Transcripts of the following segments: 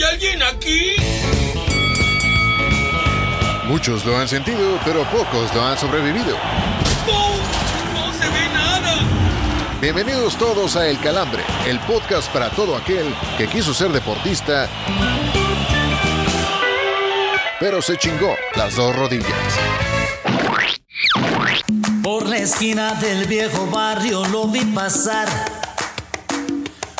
¿Hay alguien aquí? Muchos lo han sentido, pero pocos lo han sobrevivido. ¡No se ve nada! Bienvenidos todos a El Calambre, el podcast para todo aquel que quiso ser deportista, pero se chingó las dos rodillas. Por la esquina del viejo barrio lo vi pasar.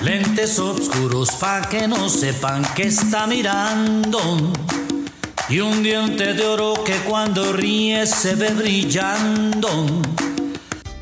Lentes oscuros pa' que no sepan que está mirando. Y un diente de oro que cuando ríe se ve brillando.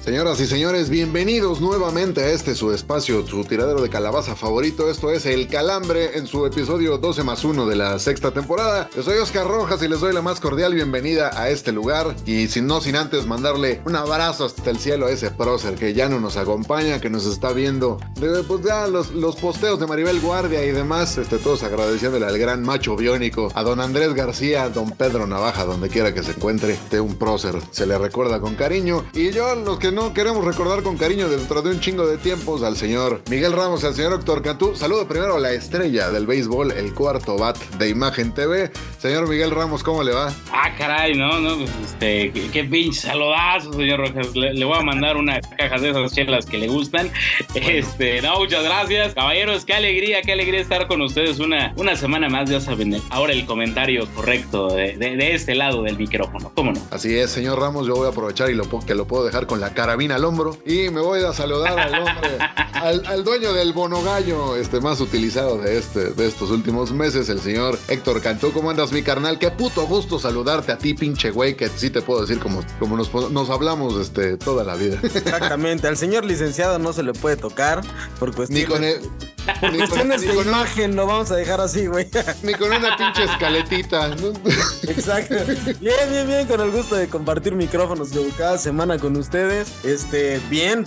Señoras y señores, bienvenidos nuevamente a este su espacio, su tiradero de calabaza favorito. Esto es El Calambre en su episodio 12 más 1 de la sexta temporada. Yo soy Oscar Rojas y les doy la más cordial bienvenida a este lugar. Y sin no sin antes mandarle un abrazo hasta el cielo a ese prócer que ya no nos acompaña, que nos está viendo. De, pues ya los, los posteos de Maribel Guardia y demás, este, todos agradeciéndole al gran macho biónico, a don Andrés García, don Pedro Navaja, donde quiera que se encuentre, de un prócer. Se le recuerda con cariño. Y yo, los que no queremos recordar con cariño dentro de un chingo de tiempos al señor Miguel Ramos y al señor Héctor Cantú. Saludo primero a la estrella del béisbol, el cuarto bat de Imagen TV. Señor Miguel Ramos, ¿cómo le va? Ah, caray, no, no, pues, este, qué, qué pinche saludazo, señor Rojas. Le, le voy a mandar una caja de esas chelas que le gustan. Este, no, muchas gracias. Caballeros, qué alegría, qué alegría estar con ustedes una, una semana más, ya saben. Ahora el comentario correcto de, de, de este lado del micrófono, ¿cómo no? Así es, señor Ramos, yo voy a aprovechar y lo, que lo puedo dejar con la carabina al hombro y me voy a saludar al hombre, al, al dueño del bonogallo este, más utilizado de, este, de estos últimos meses, el señor Héctor Cantú. ¿Cómo andas, mi carnal? Qué puto gusto saludarte a ti, pinche güey, que sí te puedo decir como, como nos, nos hablamos este, toda la vida. Exactamente, al señor licenciado no se le puede tocar por Ni cuestiones, con, el- ni cuestiones de con una- imagen, lo vamos a dejar así, güey. ni con una pinche escaletita. ¿no? Exacto. Bien, bien, bien, con el gusto de compartir micrófonos cada semana con ustedes. Este, bien,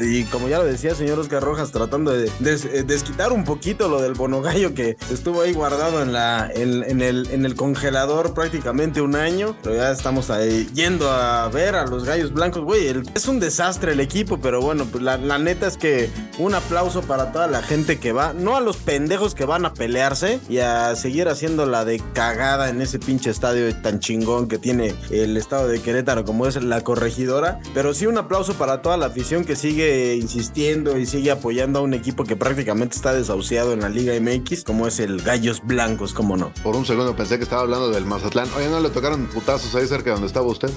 y como ya lo decía señor Oscar Rojas, tratando de des- eh, desquitar un poquito lo del bonogallo que estuvo ahí guardado en la, en, en el, en el congelador prácticamente un año. Pero ya estamos ahí yendo a ver a los gallos blancos. Güey, el- es un desastre el equipo, pero bueno, pues la, la neta es que un aplauso para toda la gente que va, no a los pendejos que van a pelearse y a seguir haciendo la de cagada en ese pinche estadio tan chingón que tiene el estado de Querétaro como es la corregidora, pero sí un aplauso para toda la afición que sigue insistiendo y sigue apoyando a un equipo que prácticamente está desahuciado en la Liga MX como es el Gallos Blancos, como no. Por un segundo pensé que estaba hablando del Mazatlán. Oye, ¿no le tocaron putazos ahí cerca de donde estaba usted?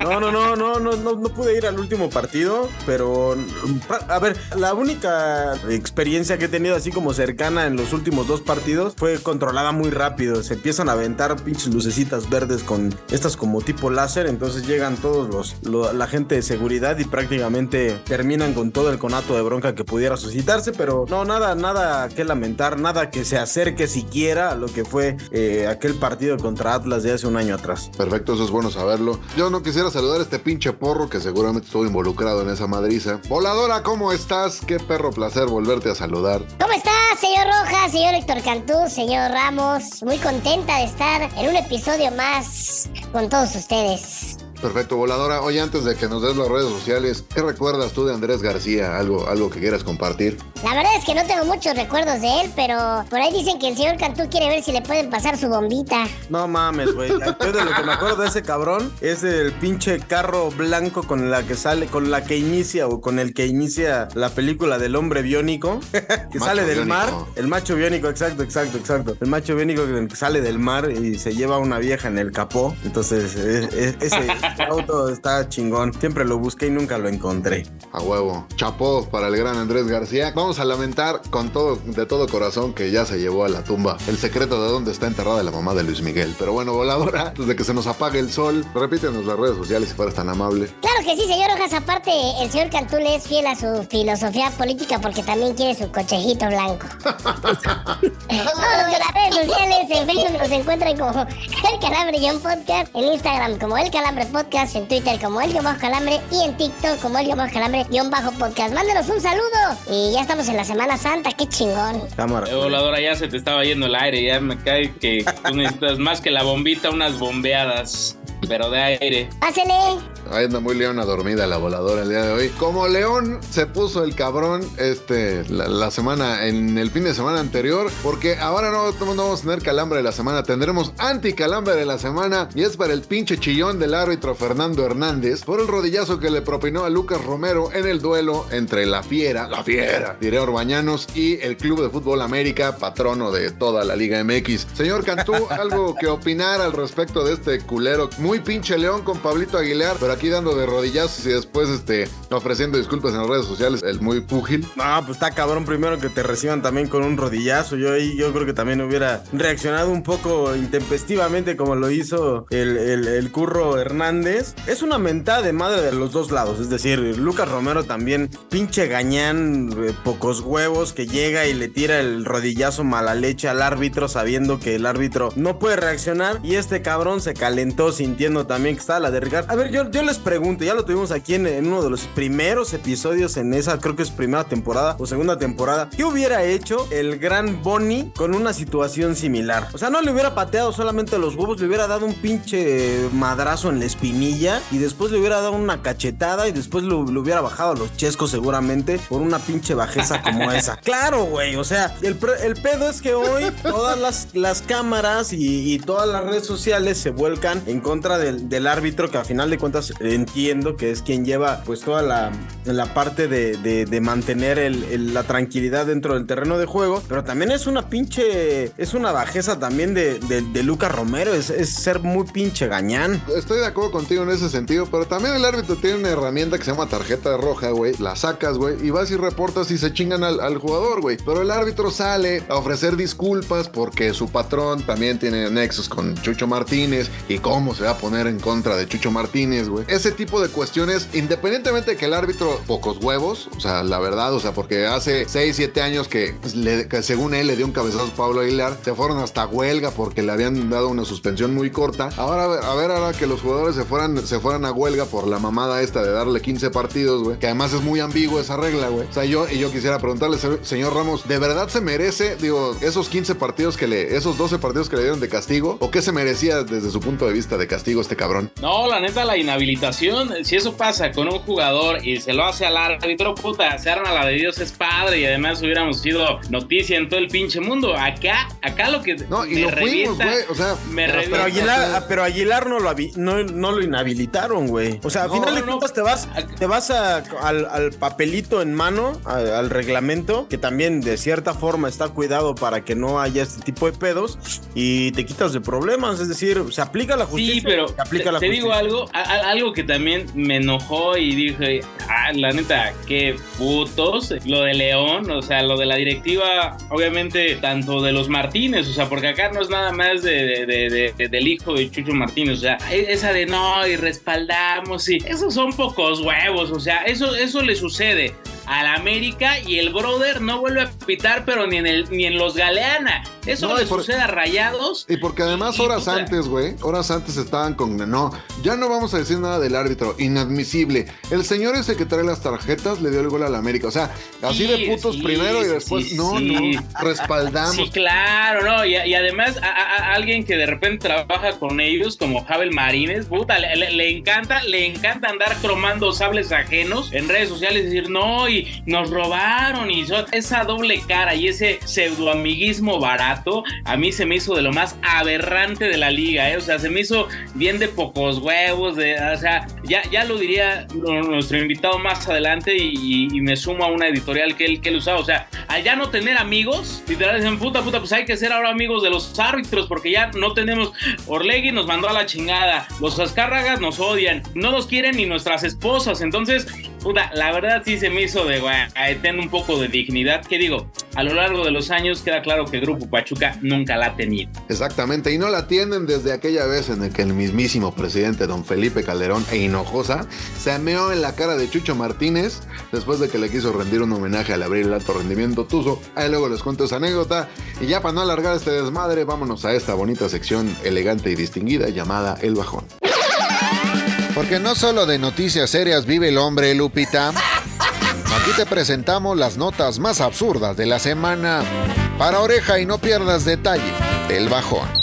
No, no, no, no, no, no, pude ir al último partido, pero a ver, la única experiencia que he tenido así como cercana en los últimos dos partidos fue controlada muy rápido. Se empiezan a aventar pinches lucecitas verdes con estas como tipo láser, entonces llegan todos los lo- la gente de seguridad y prácticamente terminan con todo el conato de bronca que pudiera suscitarse, pero no nada, nada que lamentar, nada que se acerque siquiera a lo que fue eh, aquel partido contra Atlas de hace un año atrás. Perfecto, eso es bueno saberlo. Yo no quisiera saludar a este pinche porro que seguramente estuvo involucrado en esa madriza. Voladora, ¿cómo estás? Qué perro placer volverte a saludar. ¿Cómo está, señor Rojas, señor Héctor Cantú, señor Ramos? Muy contenta de estar en un episodio más con todos ustedes. Perfecto, voladora. Oye, antes de que nos des las redes sociales, ¿qué recuerdas tú de Andrés García? ¿Algo, algo que quieras compartir? La verdad es que no tengo muchos recuerdos de él, pero por ahí dicen que el señor Cantú quiere ver si le pueden pasar su bombita. No mames, güey. Yo de lo que me acuerdo de ese cabrón es el pinche carro blanco con la que sale, con la que inicia o con el que inicia la película del hombre biónico que Macho sale del biónico. mar. El macho biónico, exacto, exacto, exacto. El macho biónico que sale del mar y se lleva a una vieja en el capó. Entonces, e- e- ese auto está chingón. Siempre lo busqué y nunca lo encontré. A huevo. Chapó para el gran Andrés García. Vamos a lamentar con todo, de todo corazón que ya se llevó a la tumba el secreto de dónde está enterrada la mamá de Luis Miguel. Pero bueno, voladora, antes de que se nos apague el sol, repítenos las redes sociales si fueras tan amable. Claro que sí, señor Rojas. Aparte, el señor Cantú le es fiel a su filosofía política porque también quiere su cochejito blanco. Vámonos con las redes sociales. En Facebook nos encuentran como El Calambre John Podcast. En Instagram como El Calambre Podcast. En Twitter como El Bajo Calambre. Y en TikTok como El Bajo Calambre Guión Bajo Podcast. Mándenos un saludo. Y ya estamos en la Semana Santa. Qué chingón. Cámara. Eh, voladora, ya se te estaba yendo el aire, ya me cae que tú necesitas más que la bombita, unas bombeadas, pero de aire. Pásele. Ahí anda muy leona dormida la voladora el día de hoy. Como León se puso el cabrón este la, semana, en el fin de semana anterior, porque ahora no, no vamos a tener calambre de la semana, tendremos anticalambre de la semana y es para el pinche chillón del árbitro Fernando Hernández por el rodillazo que le propinó a Lucas Romero en el duelo entre la fiera, la fiera, diré Orbañanos y el Club de Fútbol América, patrono de toda la Liga MX. Señor Cantú, algo que opinar al respecto de este culero, muy pinche León con Pablito Aguilar, pero aquí dando de rodillazos y después este ofreciendo disculpas en las redes sociales, el muy púgil. No, pues está cabrón primero que te reciban también con un rodillazo. Yo ahí yo creo que también hubiera reaccionado un poco intempestivamente como lo hizo el, el- el curro Hernández. Es una mentada de madre de los dos lados. Es decir, Lucas Romero también, pinche gañán, eh, pocos huevos, que llega y le tira el rodillazo mala leche al árbitro sabiendo que el árbitro no puede reaccionar. Y este cabrón se calentó sintiendo también que estaba la de Ricardo. A ver, yo, yo les pregunto, ya lo tuvimos aquí en, en uno de los primeros episodios en esa, creo que es primera temporada o segunda temporada. ¿Qué hubiera hecho el gran Bonnie con una situación similar? O sea, no le hubiera pateado solamente los huevos, le hubiera dado un pinche madrazo en la espinilla y después le hubiera dado una cachetada y después lo- le hubiera bajado a los chescos seguramente por una pinche bajeza como esa. Claro, güey, o sea, el, pedo es que hoy todas las, las cámaras y, y todas las redes sociales se vuelcan en contra del, del árbitro que a final de cuentas entiendo que es quien lleva pues toda la, la parte de, de- mantener la tranquilidad dentro del terreno de juego, pero también es una pinche, es una bajeza también de, de, Lucas Romero, es, es ser muy pinche gañán. Estoy de acuerdo contigo en ese sentido, pero también el árbitro tiene una herramienta que se llama tarjeta roja, güey. La sacas, güey, y vas y reportas y se chingan al jugador, güey. Pero el árbitro sale a ofrecer disculpas porque su patrón también tiene nexos con Chucho Martínez y cómo se va a poner en contra de Chucho Martínez, güey. Ese tipo de cuestiones, independientemente de que el árbitro, pocos huevos, o sea, la verdad, o sea, porque hace 6, 7 años que, pues, le- que según él le dio un cabezazo a Pablo Aguilar, se fueron hasta huelga porque le habían dado una suspensión muy corta. Ahora, a ver, a ver ahora que los jugadores se fueran, se fueran a huelga por la mamada esta de darle 15 partidos, güey, que además es muy ambiguo esa regla, güey. O sea, yo, y yo quisiera preguntarle, se- señor Ramos, ¿de verdad se merece, digo, esos 15 partidos que le, esos 12 partidos que le dieron de castigo? ¿O qué se merecía desde su punto de vista de castigo este cabrón? No, la neta, la si eso pasa con un jugador y se lo hace al árbitro, puta, se arma la de Dios es padre y además hubiéramos sido noticia en todo el pinche mundo. Acá, acá lo que No, y me lo fuimos, revienta- güey, o sea, me pero- revienta- Pero Aguilar, ah, pero Aguilar no lo, no, no lo inhabilitaron, güey. O sea, a No, final de no, cuentas te vas, te vas a- al, al papelito en mano, a- al reglamento, que también de cierta forma está cuidado para que no haya este tipo de pedos, y te quitas de problemas. Es decir, se aplica la justicia. Sí, pero se aplica te, la te digo algo, a- a- algo que también me enojó y dije, ah, la neta, qué putos, lo de León, o sea, lo de la directiva, obviamente, tanto de los Martínez, o sea, porque acá no es nada más de, de- de- de- del hijo de Chucho Martínez, o sea, esa de no, y respaldamos, y esos son pocos huevos, o sea, eso, eso le sucede al América y el brother no vuelve a pitar, pero ni en, el, ni en los Galeana. Eso No, le por- sucede a Rayados. Y porque además Y- horas antes, güey, horas antes estaban con, no, ya no vamos a decir nada del árbitro, inadmisible. El señor ese que trae las tarjetas le dio el gol al América, o sea, así Sí, de putos sí, primero y después, sí, no, no, respaldamos. Sí, claro, ¿no? Y, y además, a, a- a alguien que de repente trabaja con ellos, como Javel Marínez, puta, le, le- le encanta, le encanta andar cromando sables ajenos en redes sociales y decir, no, nos robaron, y esa doble cara y ese pseudoamiguismo barato, a mí se me hizo de lo más aberrante de la liga, ¿eh? O sea, se me hizo bien de pocos huevos, de, o sea, ya, ya lo diría nuestro invitado más adelante y, me sumo a una editorial que él, que él usaba, o sea, allá no tener amigos, literal dicen, puta, puta, pues hay que ser ahora amigos de los árbitros porque ya no tenemos, Orlegui nos mandó a la chingada, los Azcárragas nos odian, no nos quieren ni nuestras esposas, entonces puta, la verdad sí se me hizo de, güey, ten un poco de dignidad. Que digo, a lo largo de los años queda claro que el Grupo Pachuca nunca la ha tenido. Exactamente, y no la tienen desde aquella vez en el que el mismísimo presidente don Felipe Calderón e Hinojosa se ameó en la cara de Chucho Martínez después de que le quiso rendir un homenaje al abrir el alto rendimiento Tuzo. Ahí luego les cuento esa anécdota. Y ya para no alargar este desmadre, vámonos a esta bonita sección elegante y distinguida llamada El Bajón. Porque no solo de noticias serias vive el hombre, Lupita. Aquí te presentamos las notas más absurdas de la semana. Para oreja y no pierdas detalle, El Bajón.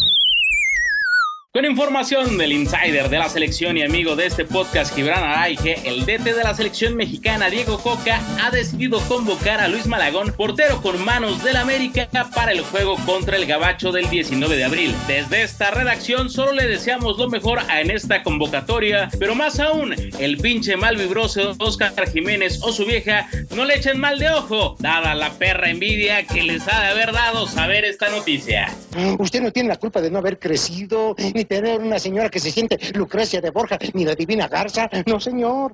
Con información del insider de la selección y amigo de este podcast, Gibran Araige, el DT de la selección mexicana, Diego Coca, ha decidido convocar a Luis Malagón, portero con manos del América, para el juego contra el Gabacho del 19 de abril. Desde esta redacción solo le deseamos lo mejor en esta convocatoria, pero más aún, el pinche mal vibroso Oscar Jiménez o su vieja no le echen mal de ojo, dada la perra envidia que les ha de haber dado saber esta noticia. Usted no tiene la culpa de no haber crecido ni tener una señora que se siente Lucrecia de Borja, ni la divina Garza. No, señor.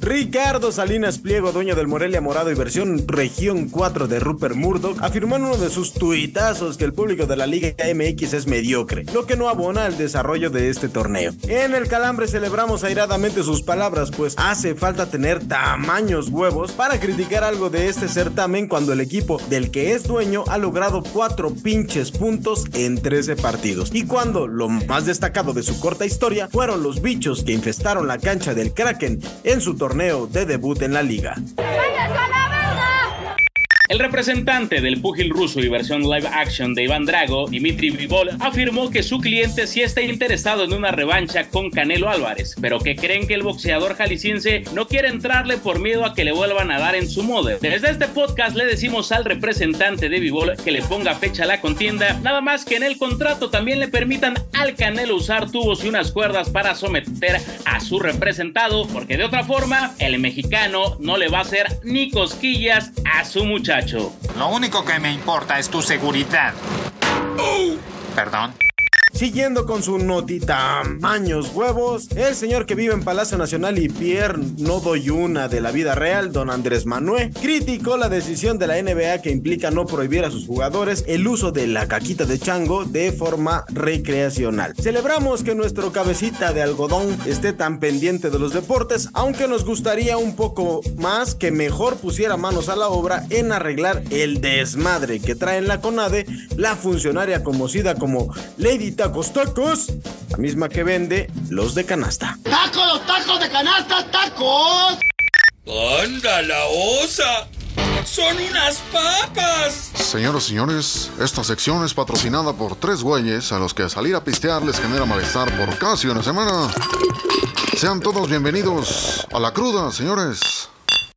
Ricardo Salinas Pliego, dueño del Morelia Morado y versión Región 4 de Rupert Murdoch, afirmó en uno de sus tuitazos que el público de la Liga MX es mediocre, lo que no abona al desarrollo de este torneo. En el Calambre celebramos airadamente sus palabras, pues hace falta tener tamaños huevos para criticar algo de este certamen cuando el equipo del que es dueño ha logrado cuatro pinches puntos en 13 partidos. Y cuando lo más destacado de su corta historia fueron los bichos que infestaron la cancha del Kraken en su torneo de debut en la liga. El representante del púgil ruso y versión live action de Iván Drago, Dimitri Vivol, afirmó que su cliente sí está interesado en una revancha con Canelo Álvarez, pero que creen que el boxeador jalisciense no quiere entrarle por miedo a que le vuelvan a dar en su moda. Desde este podcast le decimos al representante de Vivol que le ponga fecha a la contienda, nada más que en el contrato también le permitan al Canelo usar tubos y unas cuerdas para someter a su representado, porque de otra forma el mexicano no le va a hacer ni cosquillas a su muchacho. Lo único que me importa es tu seguridad. Perdón. Siguiendo con su notita tamaños huevos, el señor que vive en Palacio Nacional y Pierre no doy una de la vida real, don Andrés Manuel, criticó la decisión de la NBA que implica no prohibir a sus jugadores el uso de la caquita de chango de forma recreacional. Celebramos que nuestro cabecita de algodón esté tan pendiente de los deportes, aunque nos gustaría un poco más que mejor pusiera manos a la obra en arreglar el desmadre que trae en la CONADE la funcionaria conocida como Lady Tacos Tacos, la misma que vende los de canasta. ¡Tacos, tacos de canasta, tacos! ¡Anda la osa! ¡Son unas papas! Señoras y señores, esta sección es patrocinada por tres güeyes a los que salir a pistear les genera malestar por casi una semana. Sean todos bienvenidos a la cruda, señores.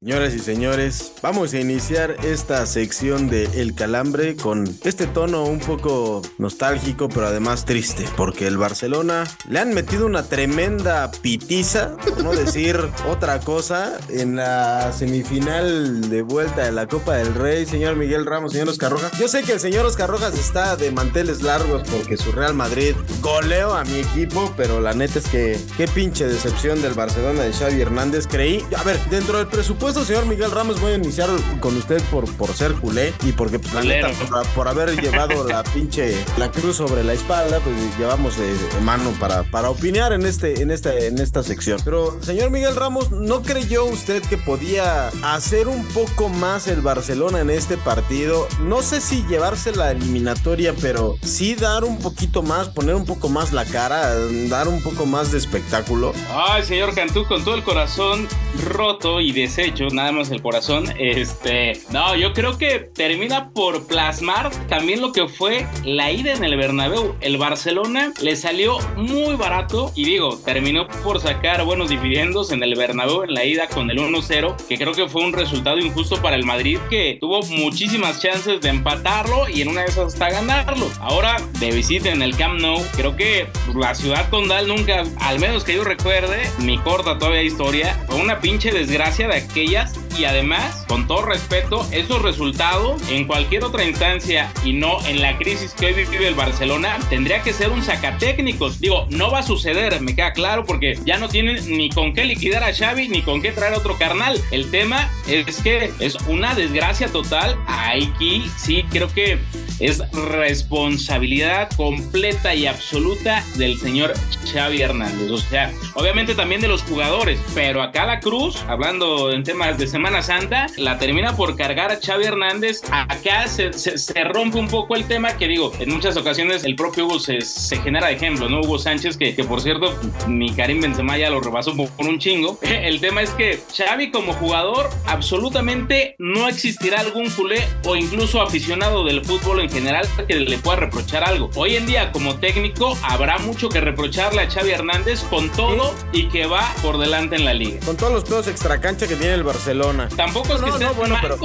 Señoras y señores, vamos a iniciar esta sección de El Calambre con este tono un poco nostálgico, pero además triste, porque el Barcelona le han metido una tremenda pitiza, por no decir otra cosa, en la semifinal de vuelta de la Copa del Rey, señor Miguel Ramos, señor Oscar Rojas. Yo sé que el señor Oscar Rojas está de manteles largos porque su Real Madrid goleó a mi equipo, pero la neta es que qué pinche decepción del Barcelona de Xavi Hernández. Creí, a ver, dentro del presupuesto señor Miguel Ramos, voy a iniciar con usted por, por ser culé y porque, pues, la neta, por, por haber llevado la pinche la cruz sobre la espalda, pues llevamos de, de mano para, para opinar en este, en esta, en esta sección. Pero, señor Miguel Ramos, ¿no creyó usted que podía hacer un poco más el Barcelona en este partido? No sé si llevarse la eliminatoria, pero sí dar un poquito más, poner un poco más la cara, dar un poco más de espectáculo. Ay, señor Cantú, con todo el corazón roto y deshecho, nada más el corazón. Este, no, yo creo que termina por plasmar también lo que fue la ida en el Bernabéu. El Barcelona le salió muy barato y digo, terminó por sacar buenos dividendos en el Bernabéu en la ida con el 1-0, que creo que fue un resultado injusto para el Madrid que tuvo muchísimas chances de empatarlo y en una de esas hasta ganarlo. Ahora de visita en el Camp Nou, creo que la ciudad condal nunca, al menos que yo recuerde, mi corta todavía historia, fue una pinche desgracia de aquellas y además, con todo respeto, esos resultados en cualquier otra instancia y no en la crisis que hoy vive el Barcelona, tendría que ser un sacatécnicos. Digo, no va a suceder, me queda claro, porque ya no tienen ni con qué liquidar a Xavi ni con qué traer otro carnal. El tema es que es una desgracia total. Aquí sí creo que es responsabilidad completa y absoluta del señor Xavi Hernández. O sea, obviamente también de los jugadores, pero acá la Cruz, hablando en temas de Semana Santa, la termina por cargar a Xavi Hernández. Acá se, se, rompe un poco el tema que digo, en muchas ocasiones el propio Hugo se, se genera de ejemplo, ¿no? Hugo Sánchez, que, que, por cierto, mi Karim Benzema ya lo rebasó por, por un chingo. El tema es que Xavi como jugador, absolutamente no existirá algún culé o incluso aficionado del fútbol en general que le pueda reprochar algo. Hoy en día, como técnico, habrá mucho que reprocharle a Xavi Hernández con todo y que va por delante en la liga. Con todos los pedos extracancha que tiene el Barcelona. Tampoco es que no, bueno, pero,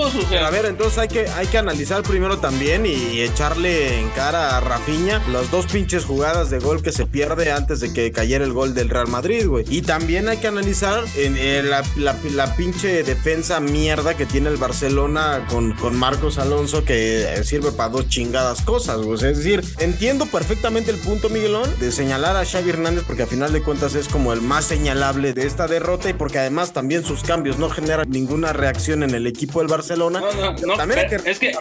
a ver, entonces hay que, hay que analizar primero también y echarle en cara a Rafinha las dos pinches jugadas de gol que se pierde antes de que cayera el gol del Real Madrid, güey. Y también hay que analizar en, la, la, pinche defensa mierda que tiene el Barcelona con, con Marcos Alonso que sirve para dos chingadas cosas, güey. Es decir, entiendo perfectamente el punto, Miguelón, de señalar a Xavi Hernández porque a final de cuentas es como el más señalable de esta derrota y porque además también sus cambios no generan ninguna reacción en el equipo del Barcelona. también hay que, es que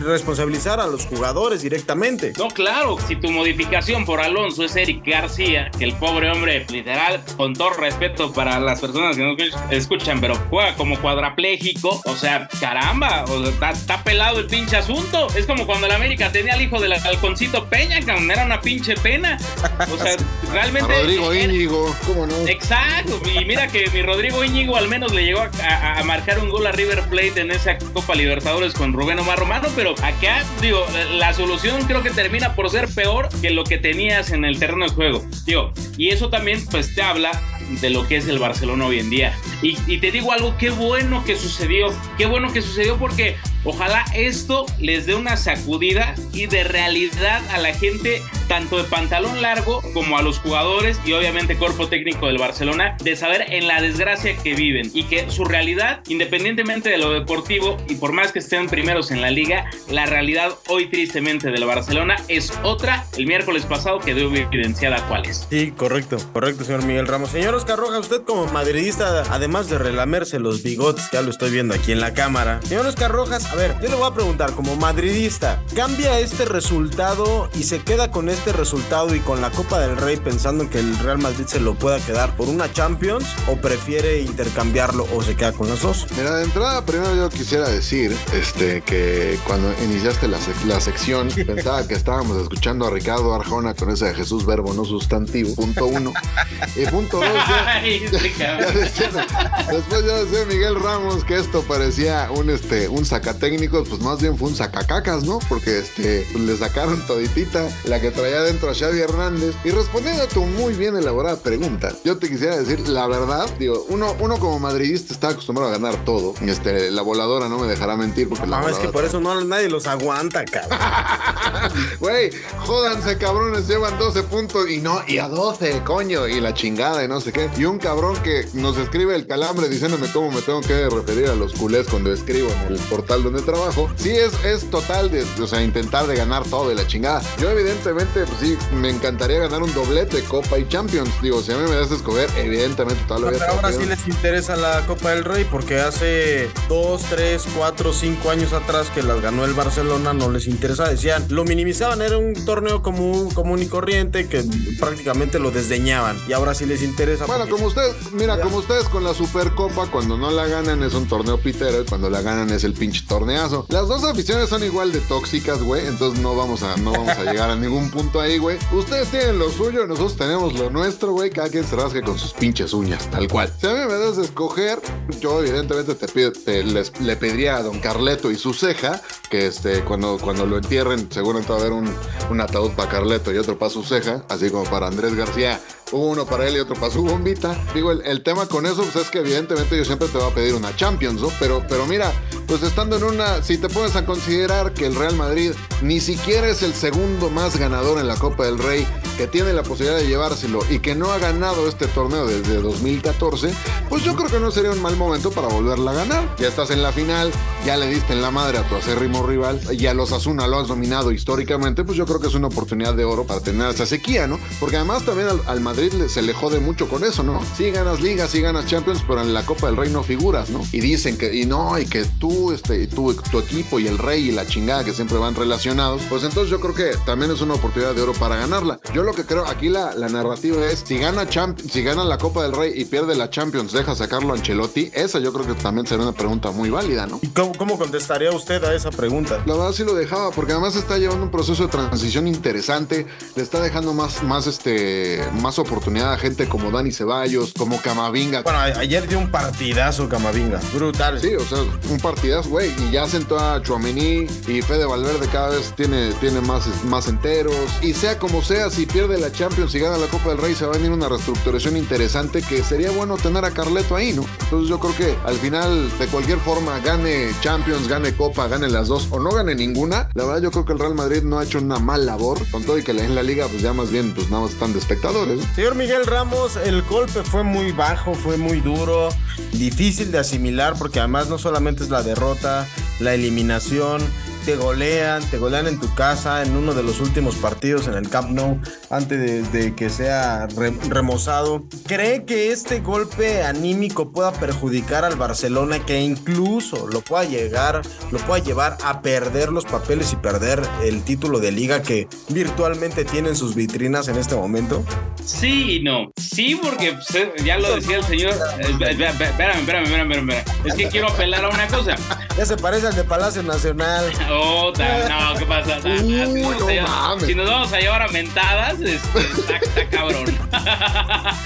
responsabilizar a los jugadores directamente. No, claro, si tu modificación por Alonso es Eric García, que el pobre hombre, literal, con todo respeto para las personas que no escuchan, pero juega como cuadrapléjico, o sea, caramba, está, pelado el pinche asunto. Es como cuando el América tenía al hijo del halconcito Peña, que era una pinche pena. O sea, realmente. Rodrigo Íñigo, ¿cómo no? Exacto, y mira que mi Rodrigo Íñigo al menos le llegó a, marcar un gol a River Plate en esa Copa Libertadores con Rubén Omar Romano, pero acá, digo, la solución creo que termina por ser peor que lo que tenías en el terreno de juego. Digo, y eso también, pues te habla de lo que es el Barcelona hoy en día. Y, y, te digo algo, qué bueno que sucedió, qué bueno que sucedió porque ojalá esto les dé una sacudida y de realidad a la gente, tanto de pantalón largo como a los jugadores y obviamente cuerpo técnico del Barcelona, de saber en la desgracia que viven y que su realidad, independientemente de lo deportivo y por más que estén primeros en la liga, la realidad hoy tristemente del Barcelona es otra. El miércoles pasado quedó evidenciada cuál es. Sí, correcto, correcto, señor Miguel Ramos. Señor Oscar Rojas, usted como madridista, además de relamerse los bigotes, ya lo estoy viendo aquí en la cámara. Señor Oscar Rojas, a ver, yo le voy a preguntar, como madridista, ¿cambia este resultado y se queda con este resultado y con la Copa del Rey pensando en que el Real Madrid se lo pueda quedar por una Champions o prefiere intercambiarlo o se queda con los dos? Mira, de entrada, primero yo quisiera decir este, que cuando iniciaste la, la sección pensaba que estábamos escuchando a Ricardo Arjona con ese de Jesús Verbo no sustantivo, punto uno. Y punto dos, después ya decía Miguel Ramos que esto parecía un, este, un sacatécnico, pues más bien fue un sacacacas, ¿no? Porque este, pues, le sacaron toditita la que traía dentro a Xavi Hernández. Y respondiendo a tu muy bien elaborada pregunta, yo te quisiera decir la verdad, digo, uno, uno como madridista está acostumbrado a ganar todo. Este, la voladora no me dejará mentir porque no, es que por eso no nadie los aguanta, cabrón. Güey, jódanse cabrones, llevan 12 puntos y no, y a 12, coño, y la chingada y no sé qué. Y un cabrón que nos escribe el calambre diciéndome cómo me tengo que referir a los culés cuando escribo en el portal donde trabajo. Sí, es, es total de, o sea, intentar de ganar todo de la chingada. Yo, evidentemente, pues sí, me encantaría ganar un doblete, Copa y Champions. Digo, si a mí me das a escoger, evidentemente lo Pero ahora sí les interesa la Copa del Rey porque hace 2, 3, 4, 5 años atrás que las ganó el Barcelona no les interesa. Decían, lo minimizaban, era un torneo común, común y corriente que prácticamente lo desdeñaban. Y ahora sí les interesa. Bueno, como ustedes, mira, como ustedes con la Supercopa, cuando no la ganan es un torneo pitero y cuando la ganan es el pinche Las dos aficiones son igual de tóxicas, güey, entonces no vamos a, no vamos a llegar a ningún punto ahí, güey. Ustedes tienen lo suyo, nosotros tenemos lo nuestro, güey. Cada quien se rasque con sus pinches uñas, tal cual. Si a mí me das a escoger, yo evidentemente te, le pediría a don Carleto y su ceja, que este, cuando, cuando lo entierren, seguramente va a haber un, un ataúd para Carleto y otro para su ceja, así como para Andrés García uno para él y otro para su bombita. Digo, el, el tema con eso pues, es que evidentemente yo siempre te voy a pedir una Champions, ¿no? Pero, pero mira, pues estando en una, si te pones a considerar que el Real Madrid ni siquiera es el segundo más ganador en la Copa del Rey, que tiene la posibilidad de llevárselo y que no ha ganado este torneo desde 2014, pues yo creo que no sería un mal momento para volverla a ganar. Ya estás en la final, ya le diste en la madre a tu acérrimo rival, ya los Asuna lo has dominado históricamente, pues yo creo que es una oportunidad de oro para tener esa sequía, ¿no? Porque además también al, al Madrid se le jode mucho con eso, ¿no? Sí ganas ligas, sí ganas Champions, pero en la Copa del Rey no figuras, ¿no? Y dicen que, y no, y que tú, este, tú, tu equipo y el rey y la chingada que siempre van relacionados, pues entonces yo creo que también es una oportunidad de oro para ganarla. Yo lo que creo, aquí la, la narrativa es, si gana Champ si gana la Copa del Rey y pierde la Champions, deja sacarlo a Ancelotti, esa yo creo que también sería una pregunta muy válida, ¿no? ¿Y cómo, cómo contestaría usted a esa pregunta? La verdad sí lo dejaba, porque además está llevando un proceso de transición interesante, le está dejando más, más, este, más oportunidad a gente como Dani Ceballos, como Camavinga. Bueno, ayer dio un partidazo Camavinga. Brutal. Sí, o sea, un partidazo, güey, y ya sentó a Chuamení y Fede Valverde cada vez tiene, tiene más, más enteros. Y sea como sea, si pierde la Champions y gana la Copa del Rey, se va a venir una reestructuración interesante que sería bueno tener a Carleto ahí, ¿no? Entonces yo creo que al final, de cualquier forma, gane Champions, gane Copa, gane las dos o no gane ninguna, la verdad yo creo que el Real Madrid no ha hecho una mal labor, con todo y que en la liga pues ya más bien pues nada más están de espectadores. ¿no? Señor Miguel Ramos, el golpe fue muy bajo, fue muy duro, difícil de asimilar porque además no solamente es la derrota, la eliminación, te golean, te golean en tu casa en uno de los últimos partidos en el Camp Nou antes de, de que sea re- remozado. ¿Cree que este golpe anímico pueda perjudicar al Barcelona que incluso lo pueda llegar, lo pueda llevar a perder los papeles y perder el título de liga que virtualmente tienen sus vitrinas en este momento? Sí y no. Sí, porque pues, eh, ya lo decía el señor. eh, Espérame, espérame, espérame, espérame, espérame. Es que quiero apelar a una cosa. Ya se parece al de Palacio Nacional. No, ¿qué pasa? No, Uy, mames. si nos vamos a llevar a mentadas, este, está, cabrón.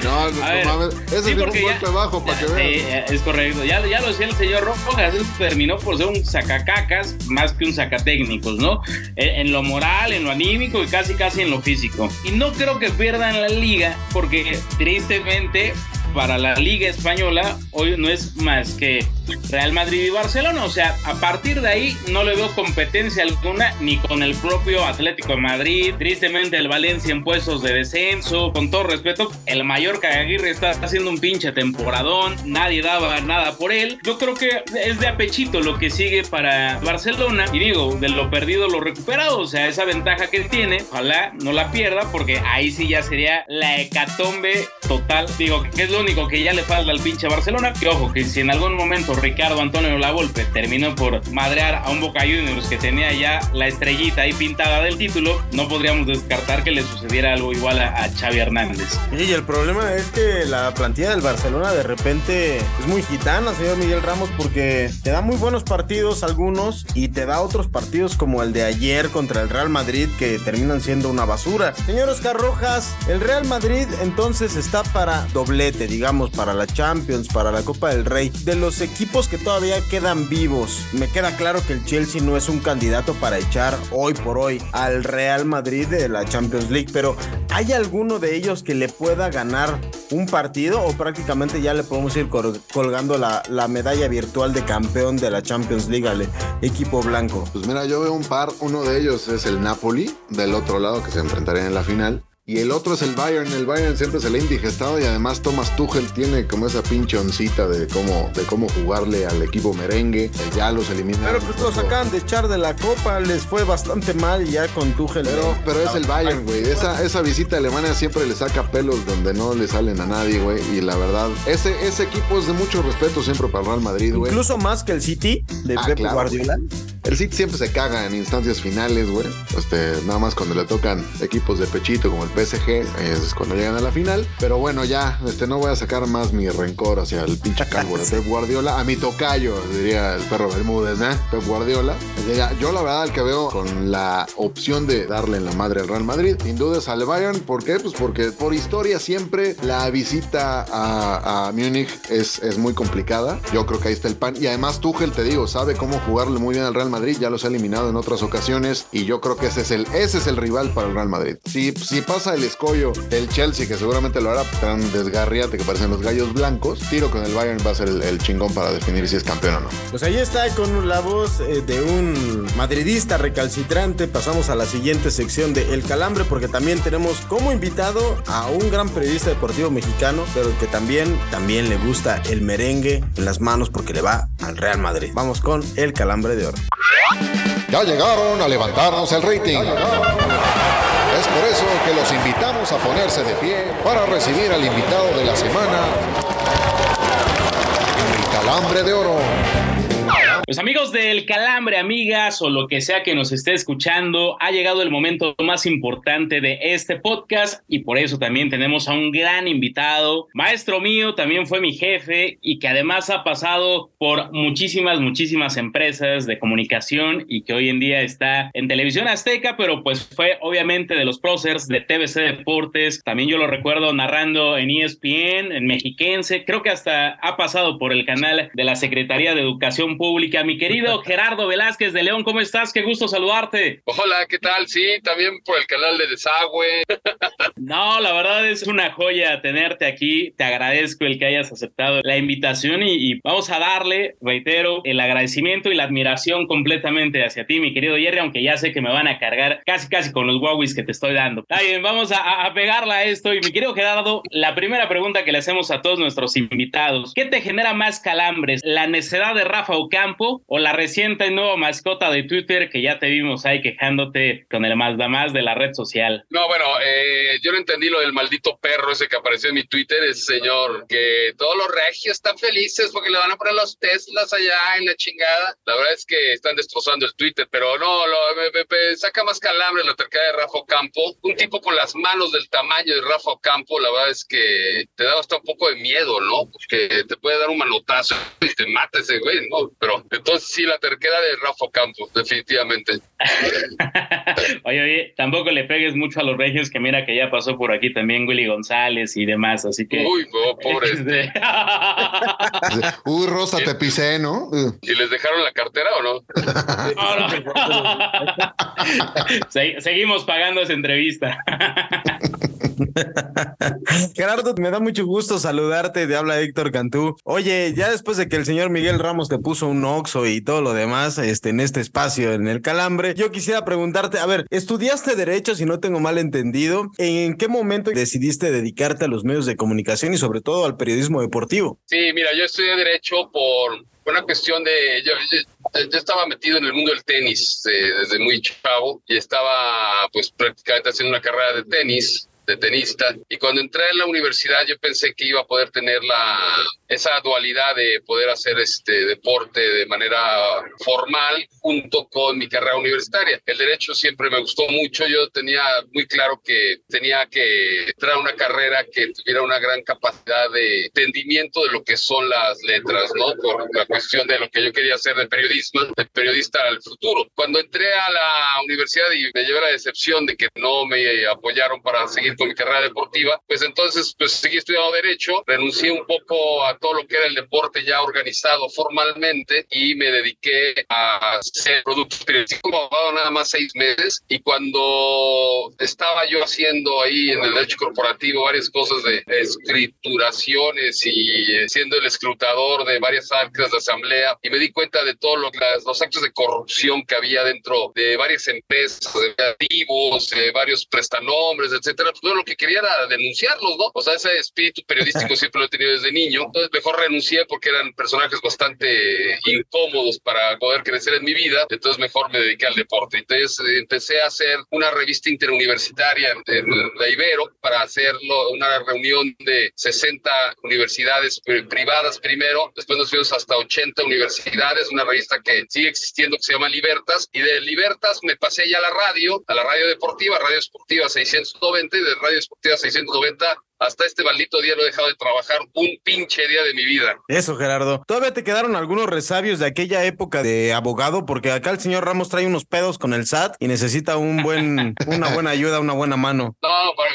No, no, ver, mames. Ese sí, fue un porque golpe ya- bajo para que ya, vean. sí, eh, es correcto. Ya, ya lo decía el señor Rojas, terminó por ser un sacacacas más que un sacatécnicos, ¿no? En, en lo moral, en lo anímico y casi casi en lo físico. Y no creo que pierdan la liga porque tristemente para la liga española hoy no es más que Real Madrid y Barcelona. O sea, a partir de ahí no le veo competencia alguna ni con el propio Atlético de Madrid. Tristemente el Valencia en puestos de descenso. Con todo respeto, el Mallorca de Aguirre está haciendo un pinche temporadón. Nadie daba nada por él. Yo creo que es de apechito lo que sigue para Barcelona. Y digo, de lo perdido lo recuperado. O sea, esa ventaja que tiene, ojalá no la pierda porque ahí sí ya sería la hecatombe total. Digo, que es lo único que ya le falta al pinche Barcelona. Que ojo, que si en algún momento Ricardo Antonio Lavolpe terminó por madrear a un Boca Juniors que tenía ya la estrellita ahí pintada del título, no podríamos descartar que le sucediera algo igual a, a Xavi Hernández. Y el problema es que la plantilla del Barcelona de repente es muy gitana, señor Miguel Ramos, porque te da muy buenos partidos algunos y te da otros partidos como el de ayer contra el Real Madrid que terminan siendo una basura. Señor Oscar Rojas, el Real Madrid entonces está para doblete, digamos, para la Champions, para la Copa del Rey. De los equipos que todavía quedan vivos, me queda claro que el Chelsea no es un candidato para echar hoy por hoy al Real Madrid de la Champions League, pero ¿hay alguno de ellos que le pueda ganar un partido o prácticamente ya le podemos ir col- colgando la, la medalla virtual de campeón de la Champions League al equipo blanco? Pues mira, yo veo un par. Uno de ellos es el Napoli, del otro lado, que se enfrentarían en la final. Y el otro es el Bayern. El Bayern siempre se le ha indigestado y además Thomas Tuchel tiene como esa pinche oncita de cómo, de cómo jugarle al equipo merengue. Ya los eliminaron. Pero pues los acaban de echar de la copa, les fue bastante mal y ya con Tuchel. Pero, pero es el Bayern, güey. Esa, esa visita a Alemania siempre le saca pelos donde no le salen a nadie, güey. Y la verdad, ese, ese equipo es de mucho respeto siempre para el Real Madrid, güey. Incluso más que el City de Ah, Pep claro, Guardiola. El City siempre se caga en instancias finales, güey. Este, nada más cuando le tocan equipos de pechito como el PSG, es cuando llegan a la final. Pero bueno, ya, este, no voy a sacar más mi rencor hacia el pinche calvo de Pep Guardiola. A mi tocayo, diría el perro Bermúdez, ¿eh? Pep Guardiola. Ya, Yo la verdad, el que veo con la opción de darle en la madre al Real Madrid, sin duda es al Bayern. ¿Por qué? Pues porque por historia siempre la visita a, a Múnich es, es muy complicada. Yo creo que ahí está el pan. Y además Tuchel, te digo, sabe cómo jugarle muy bien al Real Madrid Madrid ya los ha eliminado en otras ocasiones y yo creo que ese es el, ese es el rival para el Real Madrid. Si, si pasa el escollo del Chelsea, que seguramente lo hará tan desgarriate que parecen los gallos blancos, tiro con el Bayern va a ser el, el chingón para definir si es campeón o no. Pues ahí está con la voz eh, de un madridista recalcitrante. Pasamos a la siguiente sección de El Calambre porque también tenemos como invitado a un gran periodista deportivo mexicano, pero que también, también le gusta el merengue en las manos porque le va al Real Madrid. Vamos con El Calambre de Oro. Ya llegaron a levantarnos el rating. Es por eso que los invitamos a ponerse de pie para recibir al invitado de la semana, el Calambre de Oro. Pues amigos del Calambre, amigas o lo que sea que nos esté escuchando, ha llegado el momento más importante de este podcast y por eso también tenemos a un gran invitado, maestro mío, también fue mi jefe y que además ha pasado por muchísimas, muchísimas empresas de comunicación y que hoy en día está en televisión azteca, pero pues fue obviamente de los próceres de TVC Deportes, también yo lo recuerdo narrando en ESPN, en Mexiquense, creo que hasta ha pasado por el canal de la Secretaría de Educación Pública mi querido Gerardo Velázquez de León, ¿cómo estás? Qué gusto saludarte. Hola, ¿qué tal? Sí, también por el canal de Desagüe. No, la verdad es una joya tenerte aquí. Te agradezco el que hayas aceptado la invitación y, y vamos a darle, reitero, el agradecimiento y la admiración completamente hacia ti, mi querido Jerry, aunque ya sé que me van a cargar casi casi con los Huawei que te estoy dando. Está bien, vamos a, a pegarla a esto. Y mi querido Gerardo, la primera pregunta que le hacemos a todos nuestros invitados, ¿qué te genera más calambres? ¿La necedad de Rafa Ocampo o la reciente nueva mascota de Twitter que ya te vimos ahí quejándote con el más más de la red social? No, bueno, eh, yo no entendí lo del maldito perro ese que apareció en mi Twitter, ese señor, que todos los regios están felices porque le van a poner los Teslas allá en la chingada. La verdad es que están destrozando el Twitter, pero no, lo, me, saca más calambre la terquedad de Rafa Campo. Un tipo con las manos del tamaño de Rafa Campo, la verdad es que te da hasta un poco de miedo, ¿no? Porque te puede dar un manotazo y te mata ese güey, ¿no? Pero entonces sí, la terquedad de Rafa Campo, definitivamente. Oye, oye, tampoco le pegues mucho a los regios, que mira que ya pasó por aquí también Willy González y demás, así que... Uy, no, pobre. Este, Uy, Rosa, te pisé, ¿no? ¿Y les dejaron la cartera o no? Se- seguimos pagando esa entrevista. Gerardo, me da mucho gusto saludarte. Te habla Héctor Cantú. Oye, ya después de que el señor Miguel Ramos te puso un oxo y todo lo demás este, en este espacio, en el calambre, yo quisiera preguntarte, a ver, estudiaste Derecho, si no tengo mal entendido, ¿en qué momento decidiste dedicarte a los medios de comunicación y sobre todo al periodismo deportivo? Sí, mira, yo estudié Derecho por una cuestión de... Yo, estaba metido en el mundo del tenis eh, desde muy chavo y estaba pues prácticamente haciendo una carrera de tenis de tenista y cuando entré en la universidad yo pensé que iba a poder tener la esa dualidad de poder hacer este deporte de manera formal junto con mi carrera universitaria. El derecho siempre me gustó mucho, yo tenía muy claro que tenía que entrar a una carrera que tuviera una gran capacidad de entendimiento de lo que son las letras, ¿no? Por la cuestión de lo que yo quería hacer de periodismo, de periodista al futuro. Cuando entré a la universidad y me llevé la decepción de que no me apoyaron para seguir con mi carrera deportiva, pues entonces pues seguí estudiando derecho, renuncié un poco a todo lo que era el deporte ya organizado formalmente y me dediqué a hacer productos periodísticos. Nada más seis meses y cuando estaba yo haciendo ahí en el derecho corporativo varias cosas de escrituraciones y eh, siendo el escrutador de varias actas de asamblea y me di cuenta de todos los actos de corrupción que había dentro de varias empresas, de activos, de varios prestanombres, etcétera, todo lo que quería era denunciarlos, ¿no? O sea, ese espíritu periodístico siempre lo he tenido desde niño, entonces mejor renuncié porque eran personajes bastante incómodos para poder crecer en mi vida, entonces mejor me dediqué al deporte. Entonces empecé a hacer una revista interuniversitaria en la Ibero para hacerlo, una reunión de 60 universidades pri- privadas primero, después nos fuimos hasta 80 universidades, una revista que sigue existiendo que se llama Libertas, y de Libertas me pasé ya a la radio, a la radio deportiva, Radio Esportiva 690, y de Radio Esportiva 690 a hasta este maldito día no he dejado de trabajar un pinche día de mi vida. Eso, Gerardo. ¿Todavía te quedaron algunos resabios de aquella época de abogado? Porque acá el señor Ramos trae unos pedos con el SAT y necesita un buen, una buena ayuda, una buena mano. No,